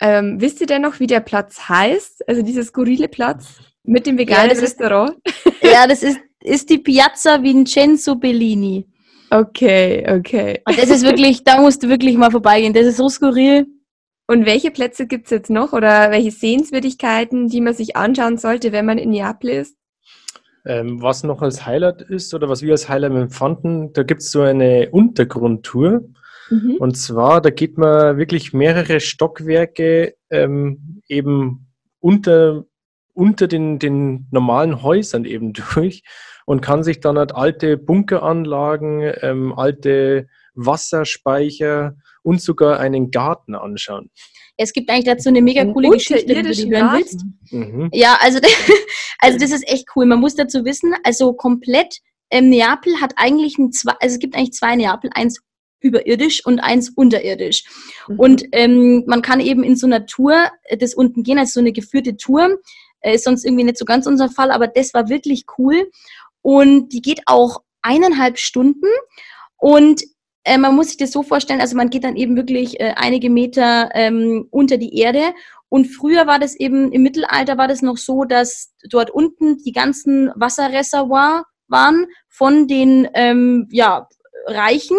Ähm, wisst ihr denn noch, wie der Platz heißt? Also dieser skurrile Platz mit dem veganen ja, Restaurant? Ist, [laughs] ja, das [laughs] ist, ist die Piazza Vincenzo Bellini. Okay, okay. Und das ist wirklich, da musst du wirklich mal vorbeigehen. Das ist so skurril. Und welche Plätze gibt es jetzt noch oder welche Sehenswürdigkeiten, die man sich anschauen sollte, wenn man in Neapel ist? Ähm, was noch als Highlight ist oder was wir als Highlight empfanden, da gibt es so eine Untergrundtour. Mhm. Und zwar, da geht man wirklich mehrere Stockwerke ähm, eben unter, unter den, den normalen Häusern eben [laughs] durch und kann sich dann halt alte Bunkeranlagen, ähm, alte Wasserspeicher und sogar einen Garten anschauen. Es gibt eigentlich dazu eine mega coole Geschichte, die du die hören willst. Mhm. Ja, also, [laughs] also das ist echt cool. Man muss dazu wissen, also komplett ähm, Neapel hat eigentlich ein zwei, also es gibt eigentlich zwei Neapel, eins überirdisch und eins unterirdisch. Mhm. Und ähm, man kann eben in so einer Tour äh, das unten gehen, also so eine geführte Tour. Äh, ist sonst irgendwie nicht so ganz unser Fall, aber das war wirklich cool. Und die geht auch eineinhalb Stunden. Und äh, man muss sich das so vorstellen, also man geht dann eben wirklich äh, einige Meter ähm, unter die Erde. Und früher war das eben, im Mittelalter war das noch so, dass dort unten die ganzen Wasserreservoir waren von den ähm, ja, Reichen,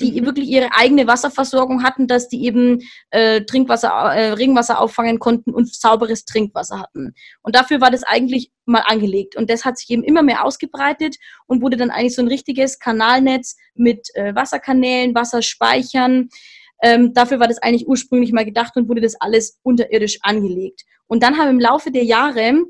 die mhm. wirklich ihre eigene Wasserversorgung hatten, dass die eben äh, Trinkwasser, äh, Regenwasser auffangen konnten und sauberes Trinkwasser hatten. Und dafür war das eigentlich mal angelegt. Und das hat sich eben immer mehr ausgebreitet und wurde dann eigentlich so ein richtiges Kanalnetz mit äh, Wasserkanälen, Wasserspeichern. Ähm, dafür war das eigentlich ursprünglich mal gedacht und wurde das alles unterirdisch angelegt. Und dann haben im Laufe der Jahre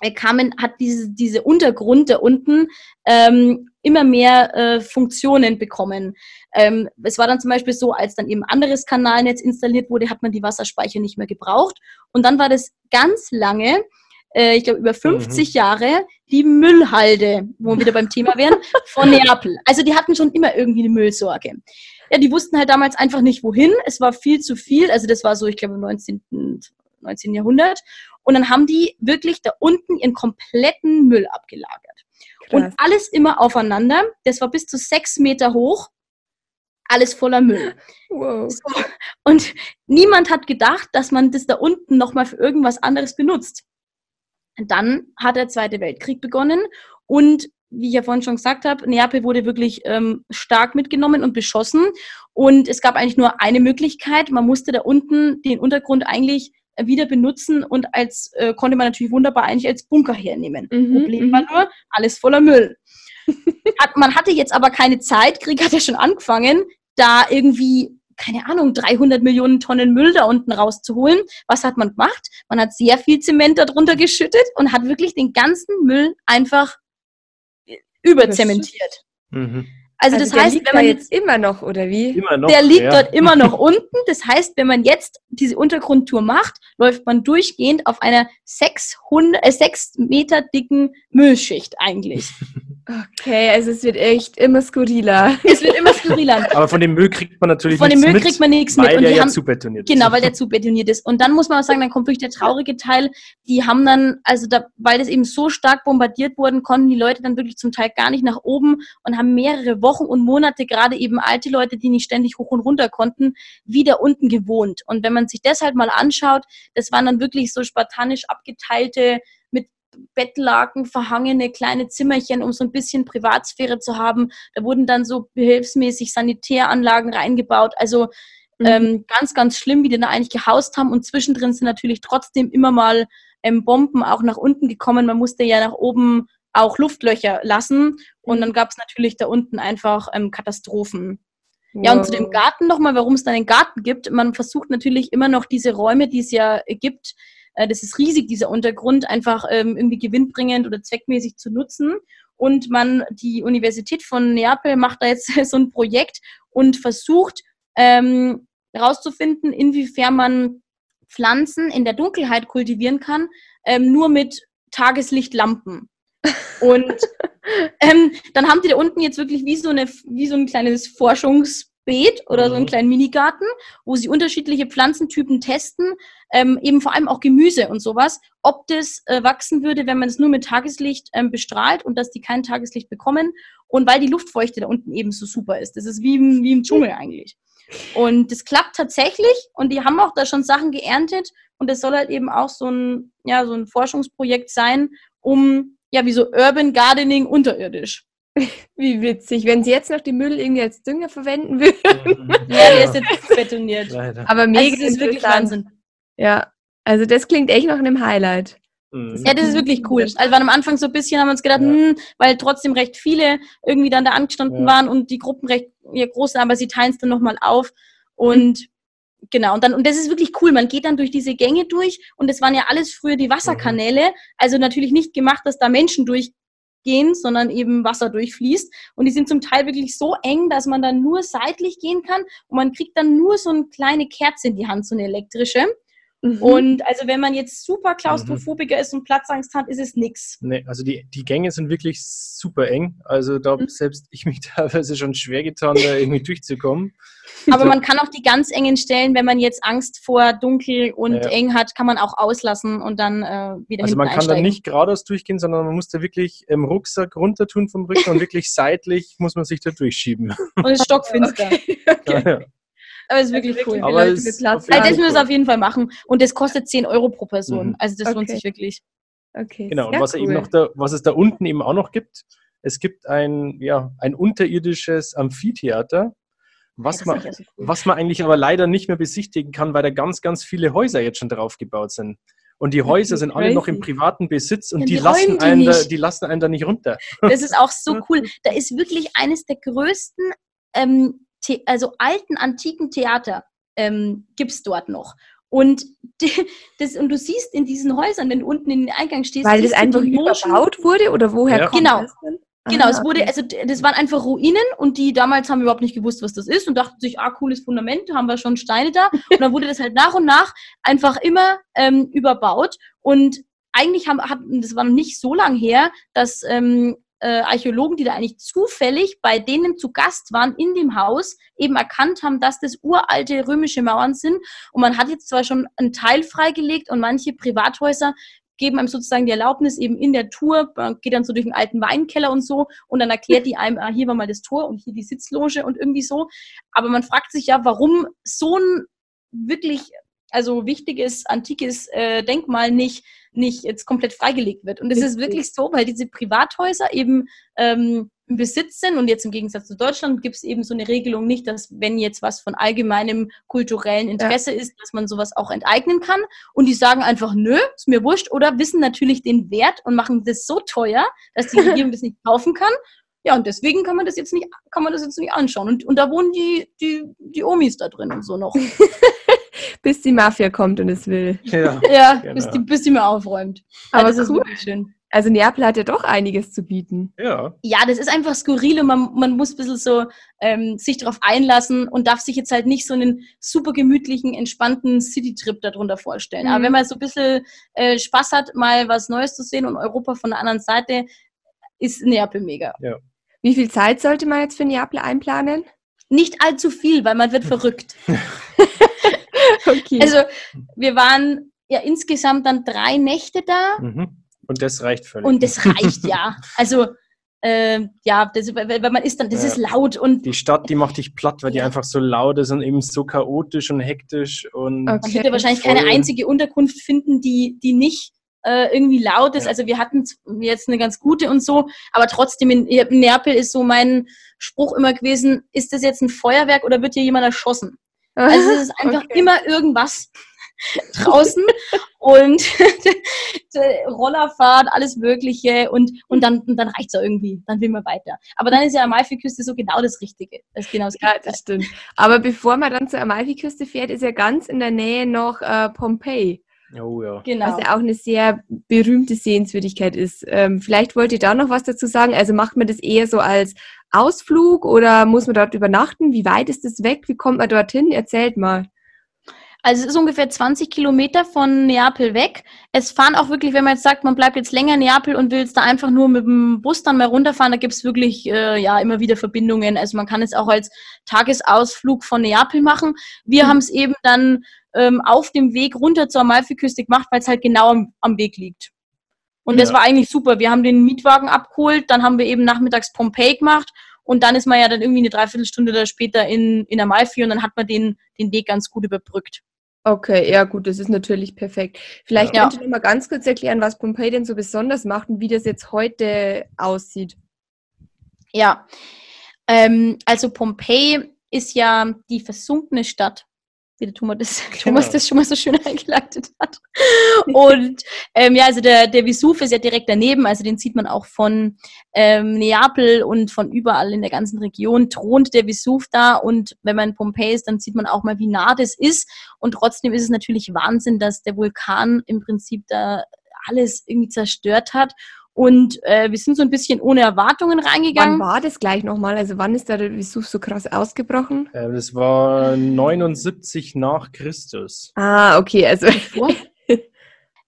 äh, kamen, hat diese, diese Untergrund da unten ähm, immer mehr äh, Funktionen bekommen. Ähm, es war dann zum Beispiel so, als dann eben anderes Kanalnetz installiert wurde, hat man die Wasserspeicher nicht mehr gebraucht. Und dann war das ganz lange, äh, ich glaube über 50 mhm. Jahre, die Müllhalde, wo wir wieder beim Thema wären, von Neapel. Also die hatten schon immer irgendwie eine Müllsorge. Ja, die wussten halt damals einfach nicht, wohin. Es war viel zu viel. Also das war so, ich glaube, im 19. 19. Jahrhundert. Und dann haben die wirklich da unten ihren kompletten Müll abgelagert. Krass. Und alles immer aufeinander. Das war bis zu sechs Meter hoch. Alles voller Müll. Wow. So. Und niemand hat gedacht, dass man das da unten nochmal für irgendwas anderes benutzt. Dann hat der Zweite Weltkrieg begonnen und wie ich ja vorhin schon gesagt habe, Neapel wurde wirklich ähm, stark mitgenommen und beschossen. Und es gab eigentlich nur eine Möglichkeit. Man musste da unten den Untergrund eigentlich wieder benutzen und als äh, konnte man natürlich wunderbar eigentlich als Bunker hernehmen. Mhm, Problem war mhm. nur, alles voller Müll. [laughs] Hat, man hatte jetzt aber keine Zeit, Krieg hat ja schon angefangen, da irgendwie keine Ahnung, 300 Millionen Tonnen Müll da unten rauszuholen. Was hat man gemacht? Man hat sehr viel Zement darunter geschüttet und hat wirklich den ganzen Müll einfach überzementiert. Mhm. Also, also das heißt, wenn man jetzt immer noch oder wie? Immer noch, der liegt ja. dort immer noch [laughs] unten. Das heißt, wenn man jetzt diese Untergrundtour macht, läuft man durchgehend auf einer 600, äh, 6 Meter dicken Müllschicht eigentlich. [laughs] Okay, also es wird echt immer skurriler. [laughs] Es wird immer skurriler. Aber von dem Müll kriegt man natürlich von nichts mit. Von dem Müll kriegt man nichts mit. Weil und der ja zubetoniert ist. Genau, weil der [laughs] zubetoniert ist. Und dann muss man auch sagen, dann kommt wirklich der traurige Teil. Die haben dann, also da, weil das eben so stark bombardiert wurden, konnten die Leute dann wirklich zum Teil gar nicht nach oben und haben mehrere Wochen und Monate, gerade eben alte Leute, die nicht ständig hoch und runter konnten, wieder unten gewohnt. Und wenn man sich das halt mal anschaut, das waren dann wirklich so spartanisch abgeteilte Bettlaken verhangene kleine Zimmerchen, um so ein bisschen Privatsphäre zu haben. Da wurden dann so behilfsmäßig Sanitäranlagen reingebaut. Also mhm. ähm, ganz, ganz schlimm, wie die da eigentlich gehaust haben. Und zwischendrin sind natürlich trotzdem immer mal ähm, Bomben auch nach unten gekommen. Man musste ja nach oben auch Luftlöcher lassen. Und mhm. dann gab es natürlich da unten einfach ähm, Katastrophen. Ja, und zu dem Garten nochmal, warum es da einen Garten gibt. Man versucht natürlich immer noch diese Räume, die es ja gibt, äh, das ist riesig, dieser Untergrund, einfach ähm, irgendwie gewinnbringend oder zweckmäßig zu nutzen. Und man, die Universität von Neapel macht da jetzt [laughs] so ein Projekt und versucht ähm, herauszufinden, inwiefern man Pflanzen in der Dunkelheit kultivieren kann, ähm, nur mit Tageslichtlampen. Und ähm, dann haben die da unten jetzt wirklich wie so, eine, wie so ein kleines Forschungs- Beet oder so einen mhm. kleinen Minigarten, wo sie unterschiedliche Pflanzentypen testen, ähm, eben vor allem auch Gemüse und sowas, ob das äh, wachsen würde, wenn man es nur mit Tageslicht ähm, bestrahlt und dass die kein Tageslicht bekommen und weil die Luftfeuchte da unten eben so super ist. Das ist wie im, wie im Dschungel eigentlich. Und das klappt tatsächlich und die haben auch da schon Sachen geerntet und es soll halt eben auch so ein, ja, so ein Forschungsprojekt sein, um, ja, wie so Urban Gardening unterirdisch. [laughs] Wie witzig, wenn sie jetzt noch die Müll irgendwie als Dünger verwenden würden. [laughs] Ja, der ist jetzt betoniert. Leider. Aber mega also das ist wirklich Wahnsinn. Ja, also das klingt echt nach einem Highlight. Mhm. Ja, das ist wirklich cool. Also am Anfang so ein bisschen haben wir uns gedacht, ja. hm, weil trotzdem recht viele irgendwie dann da angestanden ja. waren und die Gruppen recht ja, groß sind, aber sie teilen es dann nochmal auf. Und mhm. Genau, und dann, und das ist wirklich cool. Man geht dann durch diese Gänge durch und das waren ja alles früher die Wasserkanäle. Also natürlich nicht gemacht, dass da Menschen durch gehen, sondern eben Wasser durchfließt. Und die sind zum Teil wirklich so eng, dass man dann nur seitlich gehen kann und man kriegt dann nur so eine kleine Kerze in die Hand, so eine elektrische. Mhm. Und also wenn man jetzt super Klaustrophobiker ist und Platzangst hat, ist es nix. Nee, also die, die Gänge sind wirklich super eng. Also da Mhm. selbst ich mich [laughs] teilweise schon schwer getan, da irgendwie durchzukommen. Aber man kann auch die ganz engen Stellen, wenn man jetzt Angst vor dunkel und Ja. eng hat, kann man auch auslassen und dann äh, wieder Also man kann da einsteigen. nicht geradeaus durchgehen, sondern man muss da wirklich im Rucksack runter tun vom Rücken und wirklich seitlich muss man sich da durchschieben. Und es ist [laughs] stockfinster. Okay. Ja, ja. Aber es ist wirklich Also cool. Aber Leute es- mit Platz. Also das müssen wir cool. auf jeden Fall machen. Und das kostet 10 Euro pro Person. Mhm. Also das lohnt Okay. sich wirklich. Okay, Genau, und was, er eben cool. noch da, was es da unten eben auch noch gibt, es gibt ein, ja, ein unterirdisches Amphitheater, was, man, ist ja so cool. was man eigentlich aber leider nicht mehr besichtigen kann, weil da ganz, ganz viele Häuser jetzt schon drauf gebaut sind. Und die Häuser sind alle noch im privaten Besitz und Ja, die, die lassen die einen da, nicht. die lassen einen da nicht runter. Das ist auch so [laughs] cool. Da ist wirklich eines der größten, ähm, The also alten, antiken Theater ähm, gibt es dort noch. Und, [laughs] das, und du siehst in diesen Häusern, wenn du unten in den Eingang stehst, Weil das einfach überbaut wurde oder woher Ja. kommt Genau. das denn? Genau, Ah, es wurde, okay. also das waren einfach Ruinen und die damals haben überhaupt nicht gewusst, was das ist und dachten sich, ah, cooles Fundament, haben wir schon Steine da. [laughs] Und dann wurde das halt nach und nach einfach immer ähm, überbaut. Und eigentlich haben, hatten, das war noch nicht so lang her, dass ähm, äh, Archäologen, die da eigentlich zufällig bei denen zu Gast waren in dem Haus, eben erkannt haben, dass das uralte römische Mauern sind. Und man hat jetzt zwar schon einen Teil freigelegt und manche Privathäuser geben einem sozusagen die Erlaubnis eben in der Tour, man geht dann so durch einen alten Weinkeller und so und dann erklärt die einem, ah, hier war mal das Tor und hier die Sitzloge und irgendwie so. Aber man fragt sich ja, warum so ein wirklich, also wichtiges, antikes äh, Denkmal nicht, nicht jetzt komplett freigelegt wird. Und es ist wirklich so, weil diese Privathäuser eben ähm, im Besitz sind und jetzt im Gegensatz zu Deutschland gibt es eben so eine Regelung nicht, dass wenn jetzt was von allgemeinem kulturellen Interesse ist, dass man sowas auch enteignen kann. Und die sagen einfach, nö, ist mir wurscht oder wissen natürlich den Wert und machen das so teuer, dass die Regierung [laughs] das nicht kaufen kann. Ja, und deswegen kann man das jetzt nicht, kann man das jetzt nicht anschauen. Und, und da wohnen die, die, die Omis da drin und so noch. [laughs] Bis die Mafia kommt und es will. Ja. Ja, [laughs] Genau. bis, die, bis die mal aufräumt. Aber das ist cool. wirklich schön. Also Neapel hat ja doch einiges zu bieten. ja. Ja, das ist einfach skurril und man, man muss ein bisschen so ähm, sich darauf einlassen und darf sich jetzt halt nicht so einen super gemütlichen, entspannten City-Trip darunter vorstellen. Mhm. Aber wenn man so ein bisschen äh, Spaß hat, mal was Neues zu sehen und Europa von der anderen Seite, ist Neapel mega. Wie viel Zeit sollte man jetzt für Neapel einplanen? Nicht allzu viel, weil man wird verrückt. [laughs] [laughs] Okay. Also wir waren ja insgesamt dann drei Nächte da Mhm. Und das reicht völlig. und das reicht ja. [laughs] Also äh, ja, das, weil, weil man ist dann, das Ja. ist laut und die Stadt, die macht dich platt, weil die Ja. einfach so laut ist und eben so chaotisch und hektisch und Okay. Man wird ja wahrscheinlich keine einzige Unterkunft finden, die, die nicht äh, irgendwie laut ist. Ja. Also wir hatten jetzt eine ganz gute und so, aber trotzdem in, in Neapel ist so mein Spruch immer gewesen, ist das jetzt ein Feuerwerk oder wird hier jemand erschossen? Also es [laughs] ist einfach Okay. immer irgendwas [laughs] draußen und [laughs] Rollerfahrt, alles Mögliche und, und dann, und dann reicht's ja irgendwie, dann will man weiter. Aber dann ist ja Amalfi-Küste so genau das Richtige. Das ist genau das Ja, das stimmt. Aber bevor man dann zur Amalfiküste fährt, ist ja ganz in der Nähe noch äh, Pompeji, oh ja. Genau. was ja auch eine sehr berühmte Sehenswürdigkeit ist. Ähm, vielleicht wollt ihr da noch was dazu sagen. Also macht man das eher so als Ausflug oder muss man dort übernachten? Wie weit ist es weg? Wie kommt man dorthin? Erzählt mal. Also es ist ungefähr 20 Kilometer von Neapel weg. Es fahren auch wirklich, wenn man jetzt sagt, man bleibt jetzt länger in Neapel und will jetzt da einfach nur mit dem Bus dann mal runterfahren, da gibt's wirklich äh, ja immer wieder Verbindungen. Also man kann es auch als Tagesausflug von Neapel machen. Wir Mhm. haben es eben dann ähm, auf dem Weg runter zur Amalfiküste gemacht, weil es halt genau am, am Weg liegt. Und das Ja. war eigentlich super. Wir haben den Mietwagen abgeholt, dann haben wir eben nachmittags Pompeii gemacht und dann ist man ja dann irgendwie eine Dreiviertelstunde da später in, in Amalfi und dann hat man den, den Weg ganz gut überbrückt. Okay, ja gut, das ist natürlich perfekt. Vielleicht Ja. könnt ihr noch mal ganz kurz erklären, was Pompeji denn so besonders macht und wie das jetzt heute aussieht. Ja, ähm, also Pompeji ist ja die versunkene Stadt, wie der Thomas das, Thomas das schon mal so schön [laughs] eingeleitet hat. [laughs] Und ähm, ja, also der, der Vesuv ist ja direkt daneben, also den sieht man auch von ähm, Neapel und von überall in der ganzen Region thront der Vesuv da. Und wenn man in Pompeji ist, dann sieht man auch mal, wie nah das ist. Und trotzdem ist es natürlich Wahnsinn, dass der Vulkan im Prinzip da alles irgendwie zerstört hat Und äh, wir sind so ein bisschen ohne Erwartungen reingegangen. Wann war das gleich nochmal? Also wann ist da der Vesuv so krass ausgebrochen? Äh, das war 79 nach Christus. Ah, okay, also [laughs]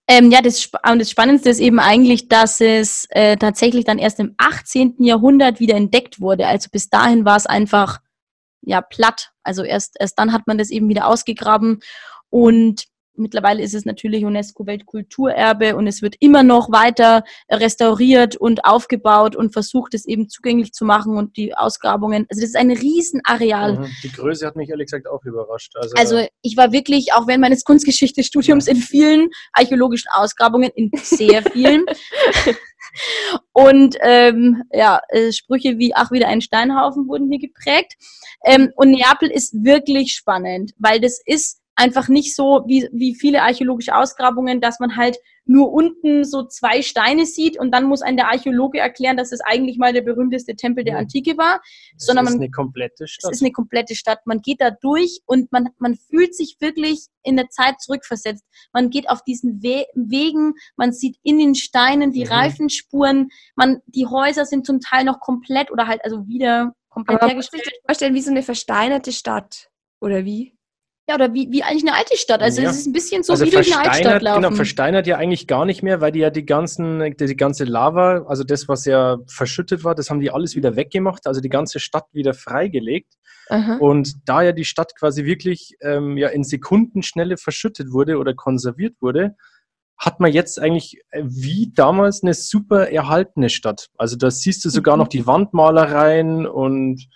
Ähm, ja, das, Sp- und das Spannendste ist eben eigentlich, dass es äh, tatsächlich dann erst im 18. Jahrhundert wieder entdeckt wurde. Also bis dahin war es einfach ja platt. Also erst, erst dann hat man das eben wieder ausgegraben und mittlerweile ist es natürlich UNESCO-Weltkulturerbe und es wird immer noch weiter restauriert und aufgebaut und versucht, es eben zugänglich zu machen und die Ausgrabungen. Also das ist ein Riesenareal. Mhm. Die Größe hat mich ehrlich gesagt auch überrascht. Also, Also ich war wirklich auch während meines Kunstgeschichtestudiums in vielen archäologischen Ausgrabungen, in sehr vielen. [laughs] und ähm, ja, äh, Sprüche wie ach wieder ein Steinhaufen wurden hier geprägt. Ähm, und Neapel ist wirklich spannend, weil das ist einfach nicht so wie, wie viele archäologische Ausgrabungen, dass man halt nur unten so zwei Steine sieht und dann muss ein der Archäologe erklären, dass es eigentlich mal der berühmteste Tempel der. Antike war, es sondern ist man eine komplette es Stadt. ist eine komplette Stadt. Man geht da durch und man, man fühlt sich wirklich in der Zeit zurückversetzt. Man geht auf diesen We Wegen, man sieht in den Steinen die Mhm. Reifenspuren, man, die Häuser sind zum Teil noch komplett oder halt also wieder komplett aber hergestellt. das vorstellen, wie so eine versteinerte Stadt. Oder wie? Ja, oder wie, wie eigentlich eine alte Stadt. Also Ja. es ist ein bisschen so also wie durch eine Altstadt versteinert, laufen. genau, versteinert ja eigentlich gar nicht mehr, weil die ja die ganzen, die, die ganze Lava, also das, was ja verschüttet war, das haben die alles wieder weggemacht, also die ganze Stadt wieder freigelegt. Aha. Und da ja die Stadt quasi wirklich ähm, ja in Sekundenschnelle verschüttet wurde oder konserviert wurde, hat man jetzt eigentlich äh, wie damals eine super erhaltene Stadt. Also da siehst du sogar Mhm. noch die Wandmalereien und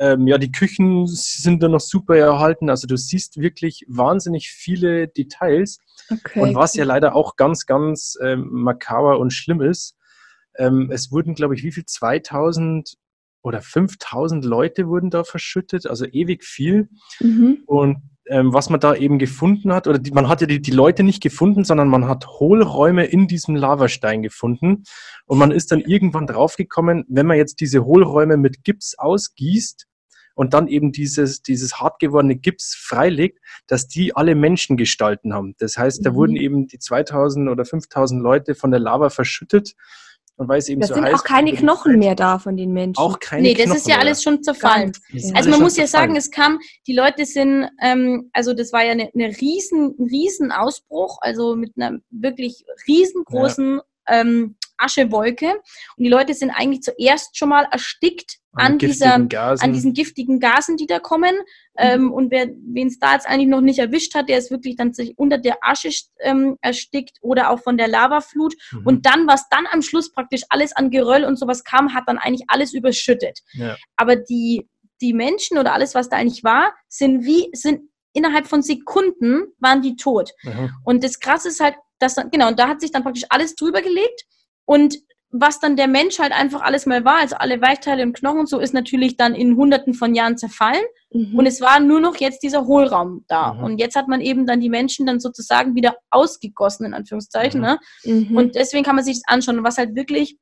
ähm, ja, die Küchen sind da noch super erhalten. Also du siehst wirklich wahnsinnig viele Details. Okay. Und was ja leider auch ganz, ganz ähm, makaber und schlimm ist, ähm, es wurden, glaube ich, wie viel? 2000 oder 5000 Leute wurden da verschüttet, also ewig viel. Mhm. Und ähm, was man da eben gefunden hat, oder die, man hat ja die, die Leute nicht gefunden, sondern man hat Hohlräume in diesem Lavastein gefunden. Und man ist dann irgendwann draufgekommen, wenn man jetzt diese Hohlräume mit Gips ausgießt und dann eben dieses, dieses hart gewordene Gips freilegt, dass die alle Menschengestalten haben. Das heißt, da Mhm. wurden eben die 2000 oder 5000 Leute von der Lava verschüttet. Und weil es eben Da so sind heißt, auch keine Knochen mehr da von den Menschen. Auch keine nee, Knochen das ist ja mehr. alles schon zerfallen. Ja. Also alle man muss ja sagen, es kam, die Leute sind, ähm, also das war ja eine, eine riesen, ein riesen Ausbruch, also mit einer wirklich riesengroßen ähm, Aschewolke. Und die Leute sind eigentlich zuerst schon mal erstickt an, dieser, giftigen Gasen. an diesen giftigen Gasen, die da kommen. Ähm, und wer wen es da jetzt eigentlich noch nicht erwischt hat, der ist wirklich dann sich unter der Asche ähm, erstickt oder auch von der Lavaflut. Mhm. Und dann, was dann am Schluss praktisch alles an Geröll und sowas kam, hat dann eigentlich alles überschüttet. Ja. Aber die, die Menschen oder alles, was da eigentlich war, sind wie, sind innerhalb von Sekunden waren die tot. Mhm. Und das Krasse ist halt, dass dann, genau, und da hat sich dann praktisch alles drüber gelegt und was dann der Mensch halt einfach alles mal war, also alle Weichteile und Knochen und so, ist natürlich dann in hunderten von Jahren zerfallen. Mhm. Und es war nur noch jetzt dieser Hohlraum da. Mhm. Und jetzt hat man eben dann die Menschen dann sozusagen wieder ausgegossen, in Anführungszeichen. Mhm. Ne? Mhm. Und deswegen kann man sich das anschauen. Und was halt wirklich,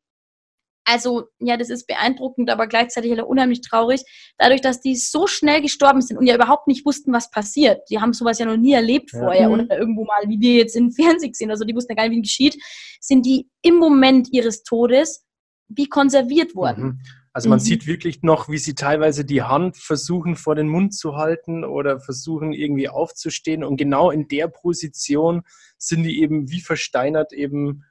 also ja, das ist beeindruckend, aber gleichzeitig halt auch unheimlich traurig, dadurch, dass die so schnell gestorben sind und ja überhaupt nicht wussten, was passiert. Die haben sowas ja noch nie erlebt Ja. vorher Mhm. oder irgendwo mal, wie wir jetzt im [laughs] Fernsehen sehen. Also die wussten ja gar nicht, wie geschieht. Sind die im Moment ihres Todes wie konserviert worden. Mhm. Also man Mhm. sieht wirklich noch, wie sie teilweise die Hand versuchen vor den Mund zu halten oder versuchen irgendwie aufzustehen und genau in der Position sind die eben wie versteinert eben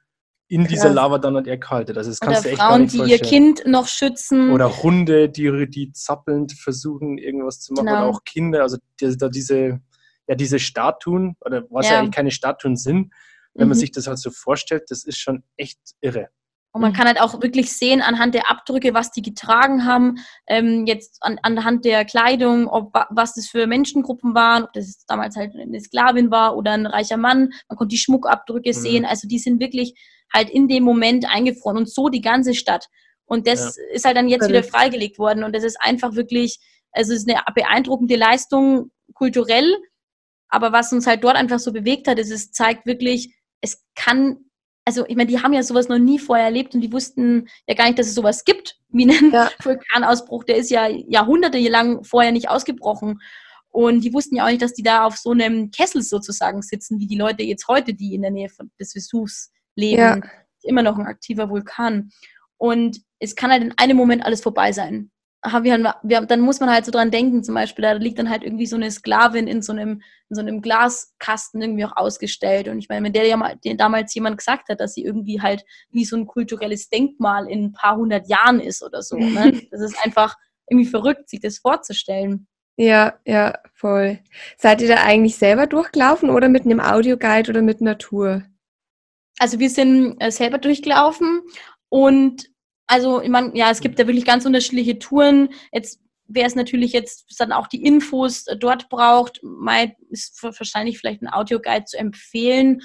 in dieser. Lava dann halt erkaltet. Also das Oder kannst du echt gar Frauen, nicht die ihr. Kind noch schützen. Oder Hunde, die, die zappelnd versuchen, irgendwas zu machen. Genau. Oder auch Kinder, also die, da diese, ja, diese Statuen, oder was ja. Ja. eigentlich keine Statuen sind, wenn man Mhm. sich das halt so vorstellt, das ist schon echt irre. Und man Mhm. kann halt auch wirklich sehen anhand der Abdrücke, was die getragen haben, ähm, jetzt an, anhand der Kleidung, ob wa- was das für Menschengruppen waren, ob das damals halt eine Sklavin war oder ein reicher Mann. Man konnte die Schmuckabdrücke Mhm. sehen. Also die sind wirklich halt in dem Moment eingefroren und so die ganze Stadt. Und das ist halt dann jetzt wieder freigelegt worden. Und das ist einfach wirklich, also es ist eine beeindruckende Leistung kulturell. Aber was uns halt dort einfach so bewegt hat, ist, es zeigt wirklich, es kann also ich meine, die haben ja sowas noch nie vorher erlebt und die wussten ja gar nicht, dass es sowas gibt, wie einen Ja. [laughs] Vulkanausbruch. Der ist ja Jahrhunderte lang vorher nicht ausgebrochen. Und die wussten ja auch nicht, dass die da auf so einem Kessel sozusagen sitzen, wie die Leute jetzt heute, die in der Nähe von, des Vesuvs leben. Ja. immer noch ein aktiver Vulkan. Und es kann halt in einem Moment alles vorbei sein. Haben wir, wir, dann muss man halt so dran denken, zum Beispiel, da liegt dann halt irgendwie so eine Sklavin in so einem, in so einem Glaskasten irgendwie auch ausgestellt. Und ich meine, wenn der ja mal, den damals jemand gesagt hat, dass sie irgendwie halt wie so ein kulturelles Denkmal in ein paar hundert Jahren ist oder so. Ne? [laughs] Das ist einfach irgendwie verrückt, sich das vorzustellen. Ja, ja, voll. Seid ihr da eigentlich selber durchgelaufen oder mit einem Audioguide oder mit Tour? Also wir sind äh, selber durchgelaufen und also, ich meine, ja, es gibt ja wirklich ganz unterschiedliche Touren. Jetzt wer es natürlich jetzt dann auch die Infos dort braucht, ist wahrscheinlich vielleicht ein Audioguide zu empfehlen.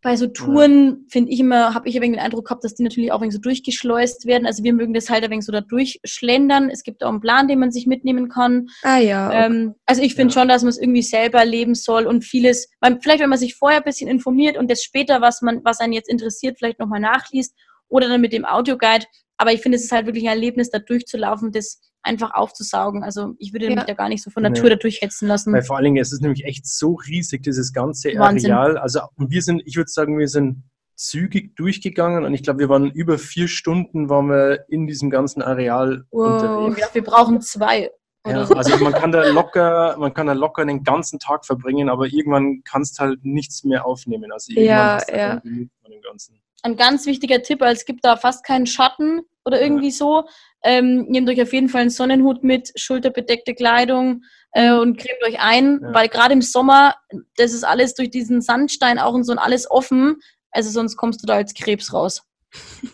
Bei so Touren finde ich immer, habe ich ein wenig den Eindruck gehabt, dass die natürlich auch ein so durchgeschleust werden. Also wir mögen das halt ein wenig so da durchschlendern. Es gibt auch einen Plan, den man sich mitnehmen kann. Ah ja. Okay. Ähm, also ich finde ja. schon, dass man es irgendwie selber leben soll und vieles, vielleicht wenn man sich vorher ein bisschen informiert und das später, was man, was einen jetzt interessiert, vielleicht nochmal nachliest oder dann mit dem Audioguide. Aber ich finde, es ist halt wirklich ein Erlebnis, da durchzulaufen, das einfach aufzusaugen. Also ich würde ja. mich da gar nicht so von Natur nee. da durchhetzen lassen. Weil vor allen Dingen, es ist nämlich echt so riesig, dieses ganze Wahnsinn. Areal. Also wir sind, ich würde sagen, wir sind zügig durchgegangen und ich glaube, wir waren über vier Stunden waren wir in diesem ganzen Areal wow. unterwegs. Ja, wir brauchen zwei. Ja, so. Also man kann da locker, man kann da locker den ganzen Tag verbringen, aber irgendwann kannst du halt nichts mehr aufnehmen. Also irgendwann ja, hast du ja. Halt von dem Ganzen ein ganz wichtiger Tipp, weil es gibt da fast keinen Schatten oder irgendwie so. Ähm, nehmt euch auf jeden Fall einen Sonnenhut mit, schulterbedeckte Kleidung äh, und cremt euch ein, ja. weil gerade im Sommer, das ist alles durch diesen Sandstein auch und so und alles offen. Also sonst kommst du da als Krebs raus. [laughs]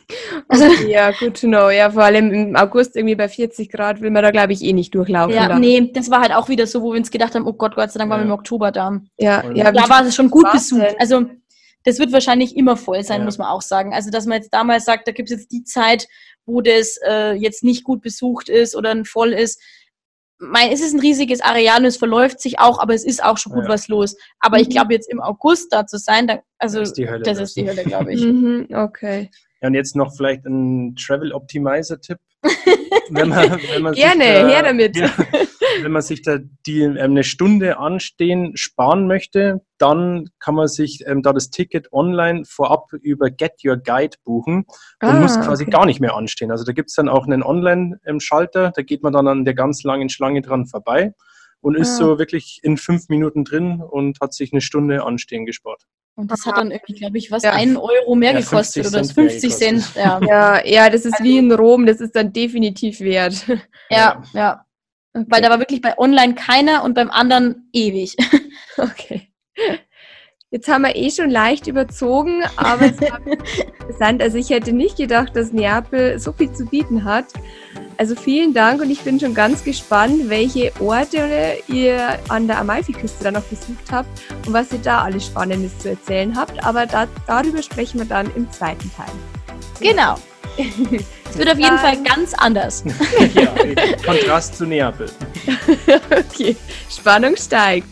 Also, ja, good to know. Ja, vor allem im August irgendwie bei 40 Grad will man da, glaube ich, eh nicht durchlaufen. Ja, dann. nee, das war halt auch wieder so, wo wir uns gedacht haben, oh Gott, Gott sei Dank ja. waren wir im Oktober da. Ja, ja. Da war es schon gut besucht. Also das wird wahrscheinlich immer voll sein, ja. muss man auch sagen. Also, dass man jetzt damals sagt, da gibt es jetzt die Zeit, wo das äh, jetzt nicht gut besucht ist oder voll ist. Mein, es ist ein riesiges Areal und es verläuft sich auch, aber es ist auch schon gut ja. was los. Aber mhm. ich glaube, jetzt im August da zu sein, da, also das ist die Hölle, das ist die Hölle glaube ich. Mhm, okay. Ja, und jetzt noch vielleicht ein Travel Optimizer-Tipp. [laughs] wenn man, wenn man Gerne, da, her damit. Ja, wenn man sich da die ähm, eine Stunde anstehen sparen möchte, dann kann man sich ähm, da das Ticket online vorab über Get Your Guide buchen und ah, muss quasi okay. gar nicht mehr anstehen. Also da gibt es dann auch einen Online-Schalter, da geht man dann an der ganz langen Schlange dran vorbei und ist ah. so wirklich in fünf Minuten drin und hat sich eine Stunde Anstehen gespart. Und das hat dann irgendwie, glaube ich, was, ja. einen Euro mehr ja, gekostet oder 50 Cent. Ja. ja, ja, das ist also, wie in Rom, das ist dann definitiv wert. Ja, ja. Okay. Weil da war wirklich bei online keiner und beim anderen ewig. [laughs] Okay. Jetzt haben wir eh schon leicht überzogen, aber es war interessant. Also ich hätte nicht gedacht, dass Neapel so viel zu bieten hat. Also vielen Dank und ich bin schon ganz gespannt, welche Orte ihr an der Amalfiküste dann noch besucht habt und was ihr da alles Spannendes zu erzählen habt. Aber da, darüber sprechen wir dann im zweiten Teil. Genau. [laughs] Es wird auf jeden Fall ganz anders. [laughs] ja, Kontrast zu Neapel. [laughs] okay, Spannung steigt.